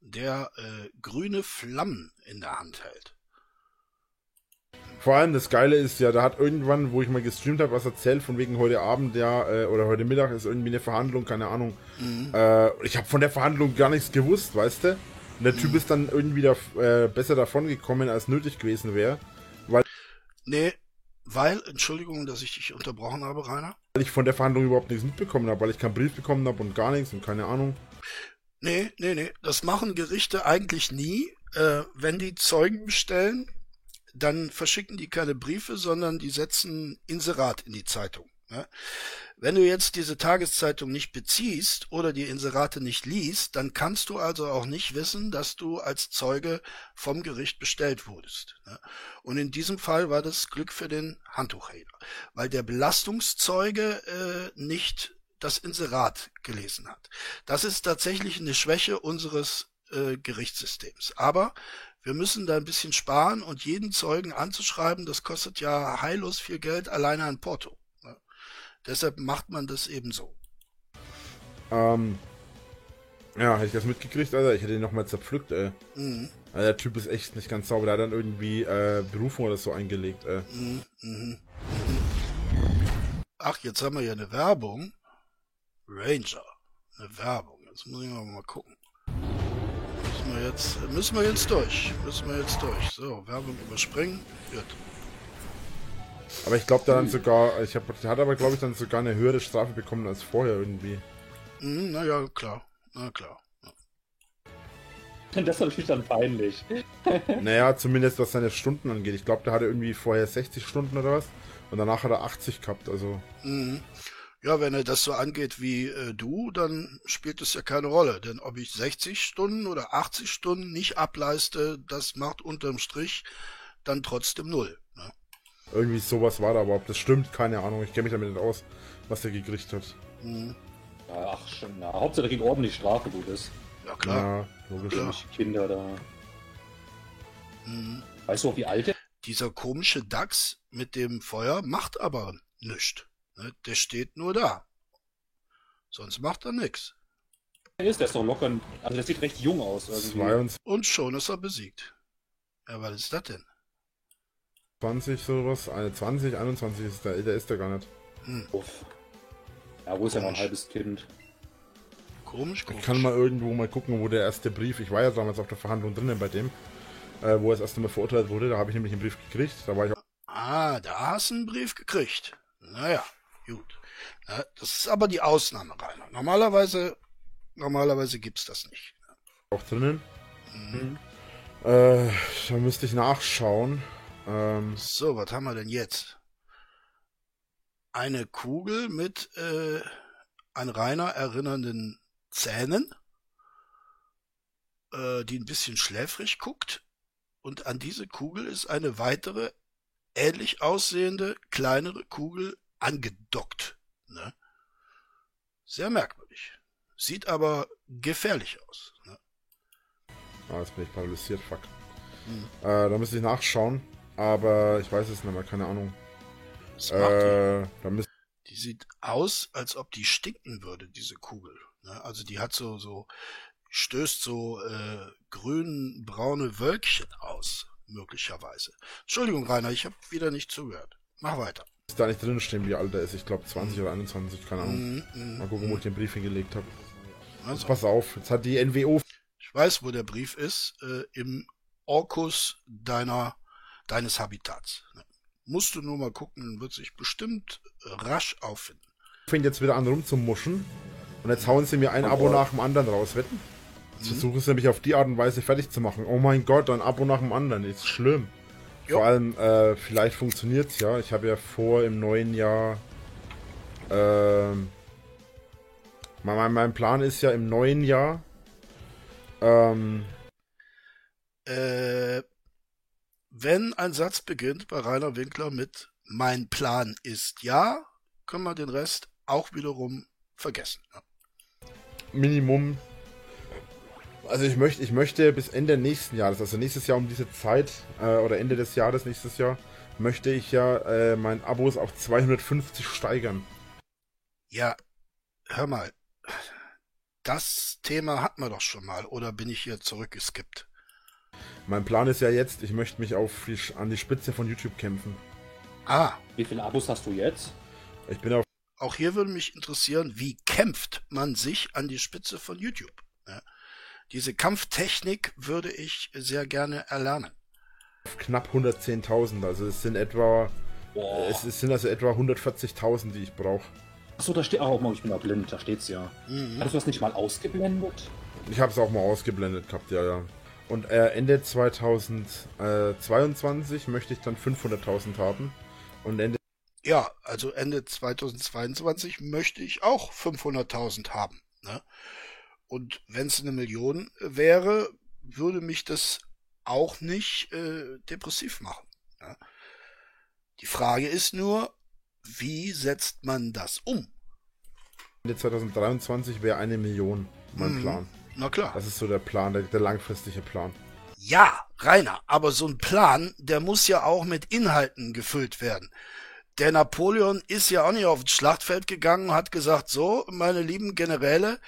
der äh, grüne Flammen in der Hand hält. Vor allem das Geile ist ja, da hat irgendwann, wo ich mal gestreamt habe, was erzählt, von wegen heute Abend, ja, äh, oder heute Mittag ist irgendwie eine Verhandlung, keine Ahnung. Mhm. Äh, ich habe von der Verhandlung gar nichts gewusst, weißt du? Und der Typ ist dann irgendwie da, äh, besser davon gekommen, als nötig gewesen wäre. Nee, weil, Entschuldigung, dass ich dich unterbrochen habe, Rainer. Weil ich von der Verhandlung überhaupt nichts mitbekommen habe, weil ich keinen Brief bekommen habe und gar nichts und keine Ahnung. Nee, nee, nee. Das machen Gerichte eigentlich nie. Äh, wenn die Zeugen bestellen, dann verschicken die keine Briefe, sondern die setzen Inserat in die Zeitung. Ne? Wenn du jetzt diese Tageszeitung nicht beziehst oder die Inserate nicht liest, dann kannst du also auch nicht wissen, dass du als Zeuge vom Gericht bestellt wurdest. Ne? Und in diesem Fall war das Glück für den Handtuchhähler, weil der Belastungszeuge äh, nicht das Inserat gelesen hat. Das ist tatsächlich eine Schwäche unseres äh, Gerichtssystems. Aber wir müssen da ein bisschen sparen und jeden Zeugen anzuschreiben, das kostet ja heillos viel Geld alleine an Porto. Ne? Deshalb macht man das eben so. Ähm, ja, hätte ich das mitgekriegt, Alter, ich hätte ihn nochmal zerpflückt, ey. Mhm. Also der Typ ist echt nicht ganz sauber, der hat dann irgendwie äh, Berufung oder so eingelegt, ey. Mhm. Mhm. Ach, jetzt haben wir hier eine Werbung. Ranger. Eine Werbung. Jetzt muss ich mal, mal gucken. Müssen wir jetzt, müssen wir jetzt durch. Müssen wir jetzt durch. So, Werbung überspringen. Gut. Aber ich glaube, der dann sogar, ich hab, der hat aber, glaube ich, dann sogar eine höhere Strafe bekommen als vorher irgendwie. Mhm, na ja, klar. Na klar. Das ist natürlich dann peinlich. Naja, zumindest was seine Stunden angeht. Ich glaube, der hatte irgendwie vorher 60 Stunden oder was. Und danach hat er 80 gehabt, also. Mhm. Ja, wenn er das so angeht wie äh, du, dann spielt es ja keine Rolle. Denn ob ich 60 Stunden oder 80 Stunden nicht ableiste, das macht unterm Strich dann trotzdem null. Ne? Irgendwie sowas war da, aber ob das stimmt, keine Ahnung. Ich kenne mich damit nicht aus, was er gekriegt hat. Mhm. Ja, ach, schon, na, Hauptsache kriegen ordentlich Strafe, du das. Ja, klar. Ja, logisch. Klar. Die Kinder da. Mhm. Weißt du auch, wie alt der Dieser komische Dachs mit dem Feuer macht aber nichts. Ne? Der steht nur da. Sonst macht er nix. ist? Der ist doch locker. Also, der sieht recht jung aus. Irgendwie. 22, Und schon ist er besiegt. Ja, was ist das denn? sowas. 21, 21 ist der, älter ist der gar nicht. Hm. Uff. Ja, wo ist ja noch ein halbes Kind? Komisch, Ich komisch. kann mal irgendwo mal gucken, wo der erste Brief, ich war ja damals auf der Verhandlung drinnen bei dem, äh, wo er das erste Mal verurteilt wurde, da habe ich nämlich einen Brief gekriegt, da war ich auch Ah, da hast du einen Brief gekriegt. Naja, gut. Das ist aber die Ausnahme, Rainer. Normalerweise, normalerweise gibt's das nicht. auch drinnen. Mhm. Äh, da müsste ich nachschauen. Ähm, So, was haben wir denn jetzt? Eine Kugel mit äh, an Rainer erinnernden Zähnen, äh, die ein bisschen schläfrig guckt. Und an diese Kugel ist eine weitere, ähnlich aussehende, kleinere Kugel angedockt. Ne? Sehr merkwürdig. Sieht aber gefährlich aus. Ne? ah, jetzt bin ich paralysiert, fuck. Hm. Äh, da müsste ich nachschauen, aber ich weiß es nicht mehr, keine Ahnung. Die? Äh, da müsste Die sieht aus, als ob die stinken würde, diese Kugel. Ne? Also die hat so, so, stößt so äh, grün-braune Wölkchen aus, möglicherweise. Entschuldigung, Rainer, ich habe wieder nicht zugehört. Mach weiter. Da nicht drin stehen, wie alt er ist. Ich glaube 20 oder 21, keine Ahnung. Mhm, mhm, Mal gucken, wo ich den Brief hingelegt habe. Also, Pass auf, jetzt hat die NWO ich weiß, wo der Brief ist, äh, im Orkus deiner, deines Habitats. Ne? Musst du nur mal gucken, wird sich bestimmt rasch auffinden. fängt jetzt wieder an rumzumuschen. Und jetzt hauen sie mir ein Abo nach dem anderen raus, wetten? Jetzt Mhm. versuchen sie mich auf die Art und Weise fertig zu machen. Oh mein Gott, ein Abo nach dem anderen. Ist schlimm. Jo. Vor allem, äh, vielleicht funktioniert's ja. Ich habe ja vor, im neuen Jahr. Ähm, mein, mein, Plan ist ja im neuen Jahr. Ähm, Äh, wenn ein Satz beginnt bei Rainer Winkler mit Mein Plan ist ja, können wir den Rest auch wiederum vergessen. Minimum. Also ich möchte, ich möchte bis Ende nächsten Jahres, also nächstes Jahr um diese Zeit äh, oder Ende des Jahres nächstes Jahr, möchte ich ja äh, mein Abos auf 250 steigern. Ja, hör mal, das Thema hatten wir doch schon mal, oder bin ich hier zurückgeskippt? Mein Plan ist ja jetzt, ich möchte mich auf die, an die Spitze von YouTube kämpfen. Ah, Wie viele Abos hast du jetzt? Ich bin auf auch hier würde mich interessieren, wie kämpft man sich an die Spitze von YouTube? Ja, diese Kampftechnik würde ich sehr gerne erlernen. knapp 110.000, also es sind etwa, Boah. es, sind also etwa 140.000, die ich brauche. Achso, da steht auch mal, ich bin ja blind, da steht's ja. Mhm. Hattest du das nicht mal ausgeblendet? Ich habe es auch mal ausgeblendet gehabt, ja, ja. Und äh, Ende 2022 möchte ich dann 500.000 haben. Und Ende Ja, also Ende 2022 möchte ich auch 500.000 haben. Ne? Und wenn es eine Million wäre, würde mich das auch nicht äh, depressiv machen. Ja? Die Frage ist nur, wie setzt man das um? Ende 2023 wäre eine Million mein Mhm. Plan. Na klar. Das ist so der Plan, der, der langfristige Plan. Ja, Rainer, aber so ein Plan, der muss ja auch mit Inhalten gefüllt werden. Der Napoleon ist ja auch nicht auf das Schlachtfeld gegangen und hat gesagt, so, meine lieben Generäle,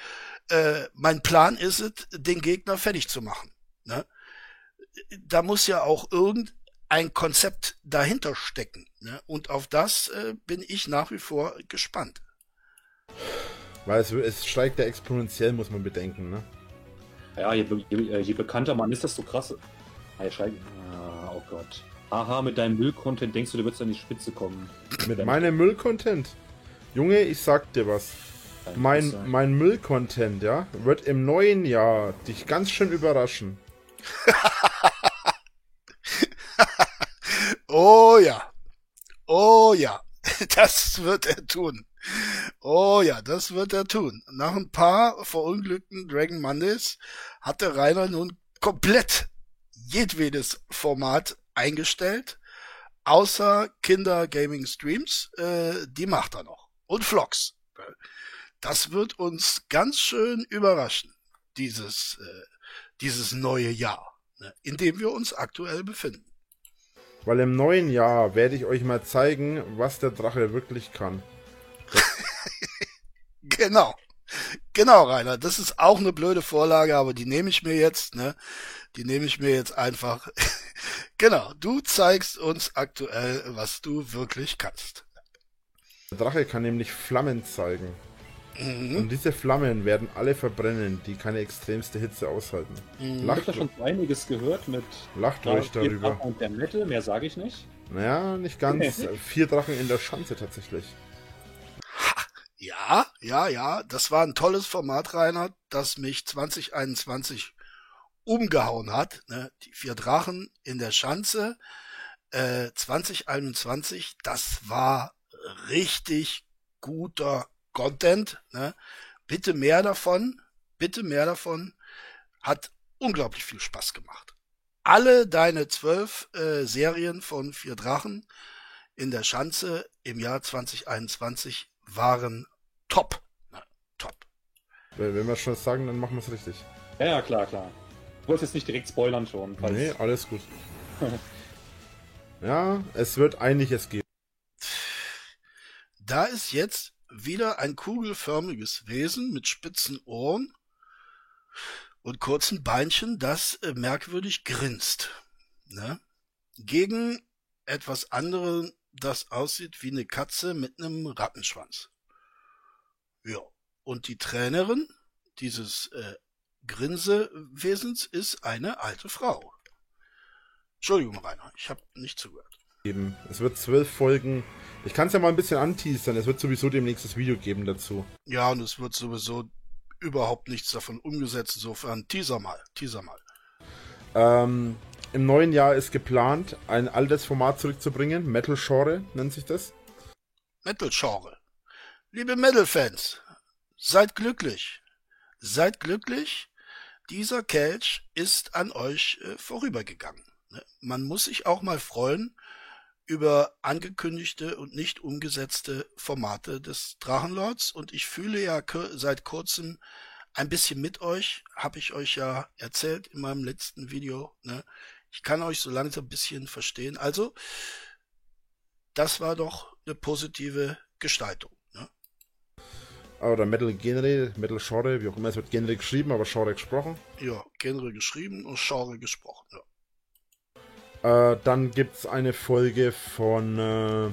äh, mein Plan ist es, den Gegner fertig zu machen. Ne? Da muss ja auch irgendein Konzept dahinter stecken. Ne? Und auf das äh, bin ich nach wie vor gespannt. Weil es, es steigt ja exponentiell, muss man bedenken, ne? Ja, je, je, je bekannter man ist, desto krasser. Ah, schreib, ah, oh Gott. Aha, mit deinem Müll-Content denkst du, du wirst an die Spitze kommen. Mit meinem Müll-Content. Junge, ich sag dir was. Mein, mein Müll-Content, ja, wird im neuen Jahr dich ganz schön überraschen. Oh ja. Oh ja. Das wird er tun. Oh ja, das wird er tun. Nach ein paar verunglückten Dragon Mondays hat der Rainer nun komplett jedwedes Format eingestellt, außer Kinder Gaming Streams, äh, die macht er noch. Und Vlogs. Das wird uns ganz schön überraschen, dieses, äh, dieses neue Jahr, ne, in dem wir uns aktuell befinden. Weil im neuen Jahr werde ich euch mal zeigen, was der Drache wirklich kann. Genau. Genau, Rainer. Das ist auch eine blöde Vorlage, aber die nehme ich mir jetzt, ne? Die nehme ich mir jetzt einfach. genau. Du zeigst uns aktuell, was du wirklich kannst. Der Drache kann nämlich Flammen zeigen. Mhm. Und diese Flammen werden alle verbrennen, die keine extremste Hitze aushalten. Mhm. Ich habe Lacht, da schon einiges gehört mit lacht Drachen darüber. und der Metal, mehr sage ich nicht. Naja, nicht ganz. Vier Drachen in der Schanze tatsächlich. Ja, ja, ja. Das war ein tolles Format, Rainer, das mich 2021 umgehauen hat. Ne? Die vier Drachen in der Schanze. Äh, 2021, das war richtig guter Content. Ne? Bitte mehr davon. Bitte mehr davon. Hat unglaublich viel Spaß gemacht. Alle deine zwölf äh, Serien von vier Drachen in der Schanze im Jahr 2021 waren top. Na, top. Wenn wenn wir schon sagen, dann machen wir es richtig. Ja, ja, klar, klar. Du wolltest jetzt nicht direkt spoilern schon. falls- Nee, alles gut. ja, es wird einiges geben. Da ist jetzt wieder ein kugelförmiges Wesen mit spitzen Ohren und kurzen Beinchen, das äh, merkwürdig grinst. Ne? Gegen etwas anderes, das aussieht wie eine Katze mit einem Rattenschwanz. Ja. Und die Trainerin dieses äh, Grinsewesens ist eine alte Frau. Entschuldigung, Rainer, ich habe nicht zugehört. Geben. Es wird zwölf Folgen. Ich kann es ja mal ein bisschen anteasern. Es wird sowieso demnächst das Video geben dazu. Ja, und es wird sowieso überhaupt nichts davon umgesetzt. Insofern teaser mal, teaser mal. Ähm, Im neuen Jahr ist geplant, ein altes Format zurückzubringen. Metal Genre nennt sich das. Metal-Genre. Liebe Metal-Fans, seid glücklich. Seid glücklich. Dieser Kelch ist an euch äh, vorübergegangen. Ne? Man muss sich auch mal freuen über angekündigte und nicht umgesetzte Formate des Drachenlords. Und ich fühle ja seit kurzem ein bisschen mit euch, habe ich euch ja erzählt in meinem letzten Video. Ne? Ich kann euch so langsam ein bisschen verstehen. Also, das war doch eine positive Gestaltung. Ne? Oder Metal Genre, Metal Genre, wie auch immer, es wird Genre geschrieben, aber Genre gesprochen. Ja, Genre geschrieben und Genre gesprochen, ja. Äh, dann gibt es eine Folge von. Äh,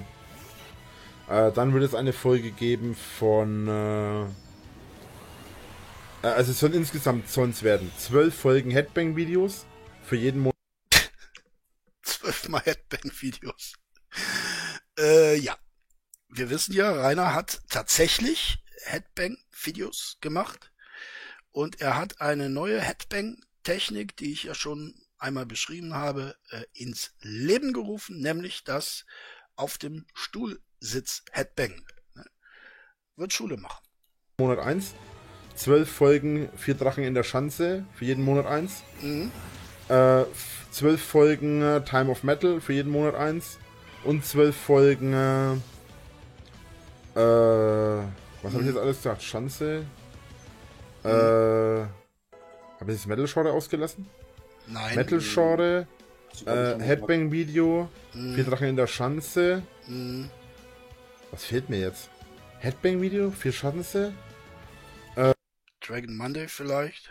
äh, dann wird es eine Folge geben von. Äh, äh, also es sollen insgesamt sonst werden zwölf Folgen Headbang-Videos für jeden Monat. Zwölfmal Headbang-Videos. Äh, ja. Wir wissen ja, Rainer hat tatsächlich Headbang-Videos gemacht. Und er hat eine neue Headbang-Technik, die ich ja schon einmal beschrieben habe, äh, ins Leben gerufen, nämlich das auf dem Stuhlsitz Headbang. Ne? Wird Schule machen. Monat 1. Zwölf Folgen, vier Drachen in der Schanze, für jeden Monat 1. Mhm. Äh, zwölf Folgen äh, Time of Metal, für jeden Monat 1. Und zwölf Folgen. Äh, äh was mhm. habe ich jetzt alles gesagt? Schanze. Mhm. Äh, habe ich das Metal Shore ausgelassen? Nein. Metal Genre, äh, Headbang Video, mm. Vier Drachen in der Schanze. Mm. Was fehlt mir jetzt? Headbang Video, Vier Schanze. Äh, Dragon Monday vielleicht.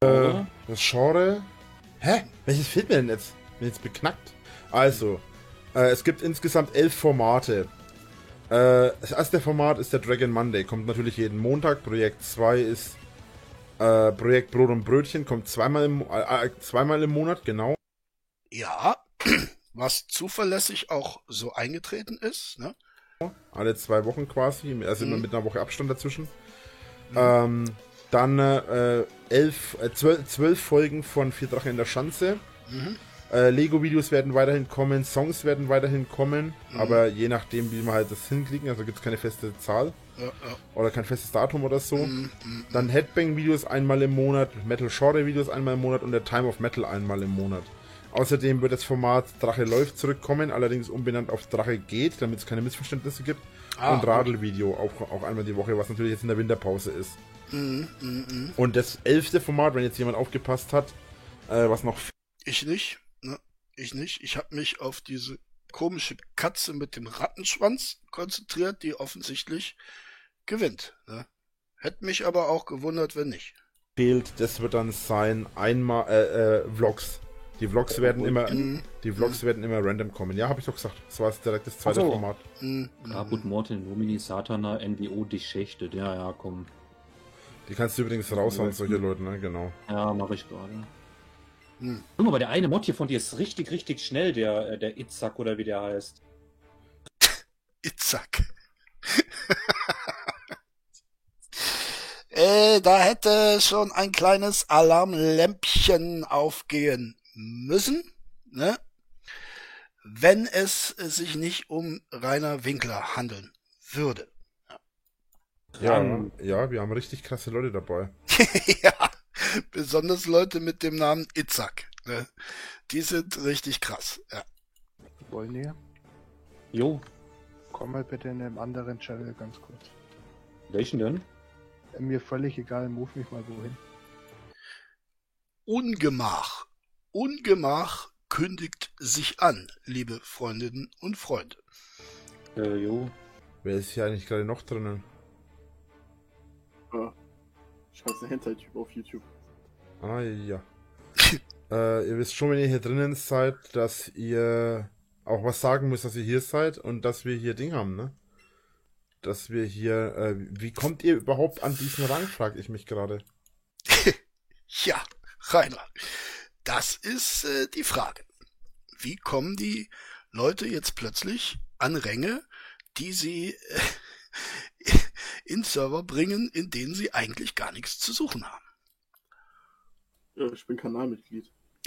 Äh, das Genre. Hä? Welches fehlt mir denn jetzt? Bin jetzt beknackt. Also, äh, es gibt insgesamt elf Formate. Äh, das erste Format ist der Dragon Monday. Kommt natürlich jeden Montag. Projekt 2 ist äh, Projekt Brot und Brötchen kommt zweimal im, äh, äh, zweimal im Monat, genau. Ja, was zuverlässig auch so eingetreten ist. Ne? Alle zwei Wochen quasi, also mhm. immer mit einer Woche Abstand dazwischen. Mhm. Ähm, dann äh, elf, äh, zwölf, zwölf Folgen von Vier Drachen in der Schanze. Mhm. Äh, Lego-Videos werden weiterhin kommen, Songs werden weiterhin kommen, mhm. aber je nachdem, wie wir halt das hinklicken, also gibt es keine feste Zahl. Ja, ja. Oder kein festes Datum oder so. Mhm, mhm, Dann Headbang-Videos einmal im Monat, Metal Shore-Videos einmal im Monat und der Time of Metal einmal im Monat. Außerdem wird das Format Drache läuft zurückkommen, allerdings umbenannt auf Drache geht, damit es keine Missverständnisse gibt. Ah, und Radl-Video auch, auch einmal die Woche, was natürlich jetzt in der Winterpause ist. Mhm, mh, mh. Und das elfte Format, wenn jetzt jemand aufgepasst hat, äh, was noch. Ich nicht, ne? Ich nicht. Ich habe mich auf diese komische Katze mit dem Rattenschwanz konzentriert, die offensichtlich gewinnt. Ne? Hätte mich aber auch gewundert, wenn nicht. Fehlt, das wird dann sein einmal äh, äh, Vlogs. Die Vlogs werden immer, mm, die Vlogs mm. werden immer random kommen. Ja, habe ich doch gesagt. Das war direkt das zweite so. Format. Mm, Caput Morten, Nomini, Satana, NWO, dich schächtet. Ja, ja, komm. Die kannst du übrigens raushauen, solche Leute, ne? Genau. Ja, mache ich gerade. Hm. Guck mal, aber der eine Mod hier von dir ist richtig, richtig schnell, der, äh, der Itzak oder wie der heißt. Itzak. Äh, da hätte schon ein kleines Alarmlämpchen aufgehen müssen, ne? wenn es sich nicht um Rainer Winkler handeln würde. Ja, ja, ja wir haben richtig krasse Leute dabei. ja, besonders Leute mit dem Namen Itzak. Ne? Die sind richtig krass. Ja. Wollen ihr? Jo. Komm mal bitte in einem anderen Channel ganz kurz. Welchen denn? Mir völlig egal, move mich mal wohin. Ungemach. Ungemach kündigt sich an, liebe Freundinnen und Freunde. Äh, jo. Wer ist hier eigentlich gerade noch drinnen? Ah, scheiße Hentai-Typ auf YouTube. Ah, ja. äh, ihr wisst schon, wenn ihr hier drinnen seid, dass ihr auch was sagen müsst, dass ihr hier seid und dass wir hier Ding haben, ne? dass wir hier. Äh, wie kommt ihr überhaupt an diesen Rang, frage ich mich gerade. ja, Rainer, das ist äh, die Frage. Wie kommen die Leute jetzt plötzlich an Ränge, die sie äh, in Server bringen, in denen sie eigentlich gar nichts zu suchen haben? Ja, ich bin Kanalmitglied.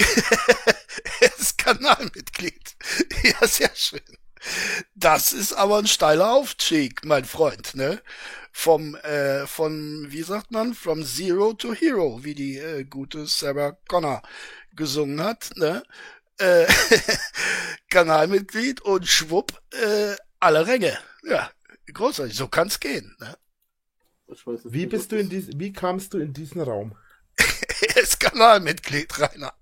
er ist Kanalmitglied. Ja, sehr schön. Das ist aber ein steiler Aufstieg, mein Freund, ne? Vom, äh, von, wie sagt man, from zero to hero, wie die äh, gute Sarah Connor gesungen hat, ne? äh, Kanalmitglied und schwupp, äh, alle Ränge. Ja, großartig, so kann's gehen. Ne? Ich weiß jetzt Wie nicht, bist du in dies, wie kamst du in diesen Raum? Er ist Kanalmitglied, Rainer.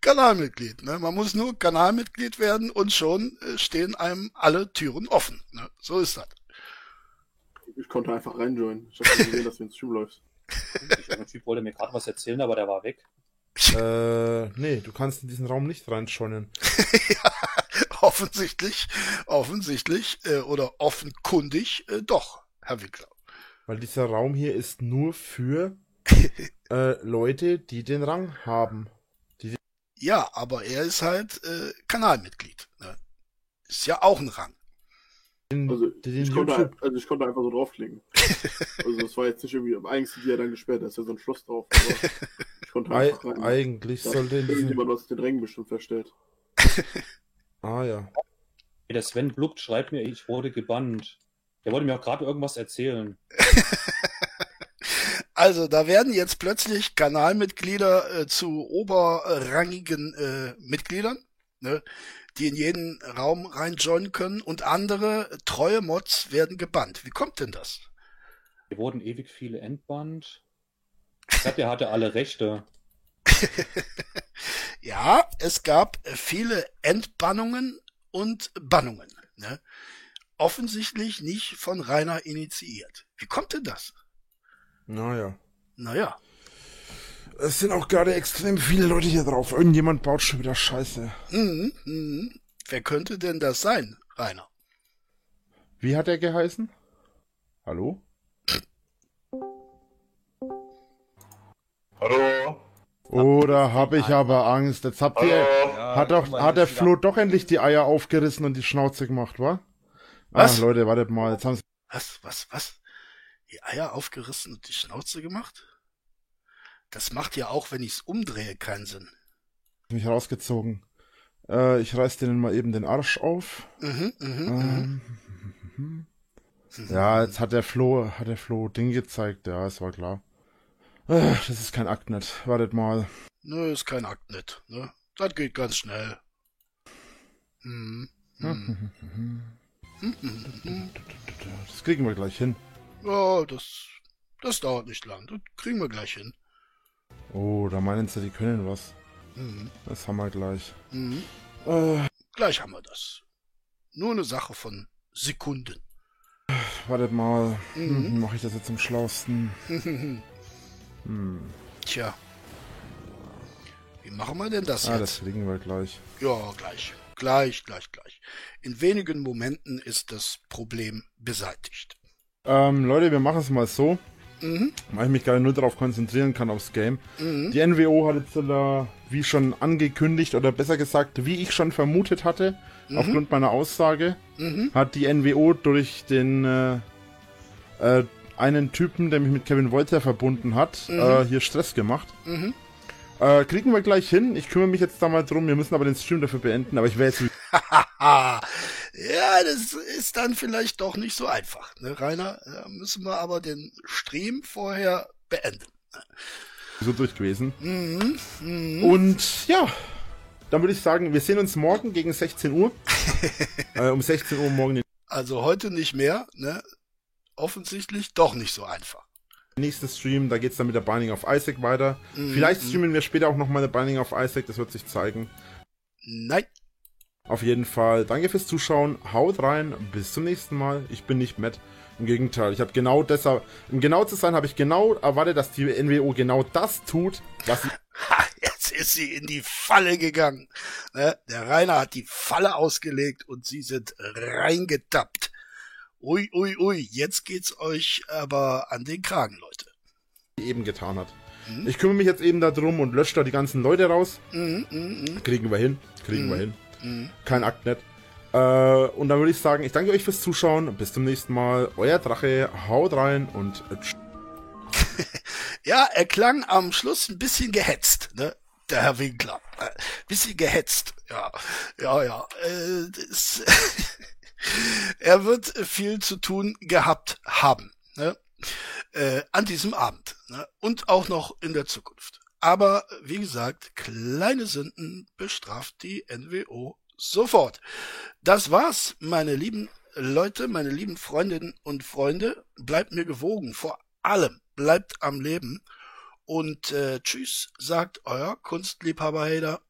Kanalmitglied. Ne? Man muss nur Kanalmitglied werden und schon äh, stehen einem alle Türen offen. Ne? So ist das. Ich konnte einfach reinjoinen. Ich habe nicht gesehen, dass du ins Stream läufst. Ich, ein Typ wollte mir gerade was erzählen, aber der war weg. Äh, nee, du kannst in diesen Raum nicht reinschonnen. Offensichtlich, offensichtlich äh, oder offenkundig äh, doch, Herr Winkler. Weil dieser Raum hier ist nur für äh, Leute, die den Rang haben. Ja, aber er ist halt äh, Kanalmitglied. Ne? Ist ja auch ein Rang. Den, Also den ich, konnte, YouTube, also ich konnte einfach so draufklicken. Also das war jetzt nicht irgendwie, eigentlich sind die ja dann gesperrt, da ist ja so ein Schloss drauf. Aber ich konnte einfach rein. eigentlich Ja, sollte Irgendjemand aus den Rängen bestimmt verstellt. ah ja. Der Sven Bluckt schreibt mir, ich wurde gebannt. Der wollte mir auch gerade irgendwas erzählen. Also da werden jetzt plötzlich Kanalmitglieder äh, zu oberrangigen äh, Mitgliedern, ne, die in jeden Raum reinjoinen können und andere treue Mods werden gebannt. Wie kommt denn das? Hier wurden ewig viele entbannt. Ich glaube, der hatte alle Rechte. Ja, es gab viele Entbannungen und Bannungen. Ne? Offensichtlich nicht von Rainer initiiert. Wie kommt denn das? Naja. Naja, Es sind auch gerade extrem viele Leute hier drauf. Irgendjemand baut schon wieder Scheiße. mhm, mhm. wer könnte denn das sein, Rainer? Wie hat er geheißen? Hallo? Hallo? Oder habe ich aber Angst? Jetzt habt ihr. hat doch, hat der Flo doch endlich die Eier aufgerissen und die Schnauze gemacht, wa? Was? Ah, Leute, wartet mal. Jetzt haben sie Was, was, was? Die Eier aufgerissen und die Schnauze gemacht? Das macht ja auch, wenn ich's umdrehe, keinen Sinn. mich rausgezogen. Äh, ich reiß denen mal eben den Arsch auf. Mhm, mhm, mhm. Ähm, ja, jetzt hat der Flo, hat der Flo Ding gezeigt. Ja, es war klar. Äh, das ist kein Aktnet. Wartet mal. Nö, ist kein Akt nicht, ne? Das geht ganz schnell. Mhm. Mhm. Das kriegen wir gleich hin. Ja, das, das dauert nicht lang. Das kriegen wir gleich hin. Oh, da meinen sie, die können was. Mhm. Das haben wir gleich. Mhm. Äh, Gleich haben wir das. Nur eine Sache von Sekunden. wartet mal. Mhm. Hm, Mache ich das jetzt am schlausten? Hm. Tja. Wie machen wir denn das Ah, jetzt? das kriegen wir gleich. Ja, gleich. Gleich, gleich, gleich. In wenigen Momenten ist das Problem beseitigt. Ähm, Leute, wir machen es mal so, Mhm. weil ich mich gerade nur darauf konzentrieren kann aufs Game. Mhm. Die NWO hat jetzt, äh, wie schon angekündigt, oder besser gesagt, wie ich schon vermutet hatte, Mhm. aufgrund meiner Aussage, Mhm. hat die NWO durch den äh, äh, einen Typen, der mich mit Kevin Wolter verbunden hat, Mhm. äh, hier Stress gemacht. Äh, kriegen wir gleich hin. Ich kümmere mich jetzt da mal drum. Wir müssen aber den Stream dafür beenden. Aber ich werde jetzt ja, das ist dann vielleicht doch nicht so einfach, ne, Rainer? Da müssen wir aber den Stream vorher beenden. so durch gewesen. Mhm. Mhm. Und ja, dann würde ich sagen, wir sehen uns morgen gegen 16 Uhr. äh, um 16 Uhr morgen Also heute nicht mehr, ne? Offensichtlich doch nicht so einfach. Nächsten Stream. Da geht's dann mit der Binding of Isaac weiter. Mhm. Vielleicht streamen wir später auch noch mal eine Binding of Isaac. Das wird sich zeigen. Nein. Auf jeden Fall, danke fürs Zuschauen. Haut rein. Bis zum nächsten Mal. Ich bin nicht Matt. Im Gegenteil, ich habe genau deshalb, um genau zu sein, habe ich genau erwartet, dass die NWO genau das tut, was sie Ha, jetzt ist sie in die Falle gegangen. Ne? Der Rainer hat die Falle ausgelegt und sie sind reingetappt. Ui, ui, ui, jetzt geht's euch aber an den Kragen, Leute. eben getan hat. Mhm. Ich kümmere mich jetzt eben darum und lösche da die ganzen Leute raus. Mhm, mhm, Kriegen wir hin. Kriegen Mhm. wir hin. mhm. Kein Aktnet. Äh, und dann würde ich sagen, ich danke euch fürs Zuschauen. Bis zum nächsten Mal. Euer Drache. Haut rein und tsch- Ja, er klang am Schluss ein bisschen gehetzt, ne? Der Herr Winkler. Äh, bisschen gehetzt. Ja, ja, ja. Äh, das, er wird viel zu tun gehabt haben, ne? Äh, an diesem Abend. Ne? Und auch noch in der Zukunft. Aber wie gesagt, kleine Sünden bestraft die NWO sofort. Das war's, meine lieben Leute, meine lieben Freundinnen und Freunde. Bleibt mir gewogen. Vor allem bleibt am Leben. Und äh, tschüss, sagt euer Kunstliebhaber Hader.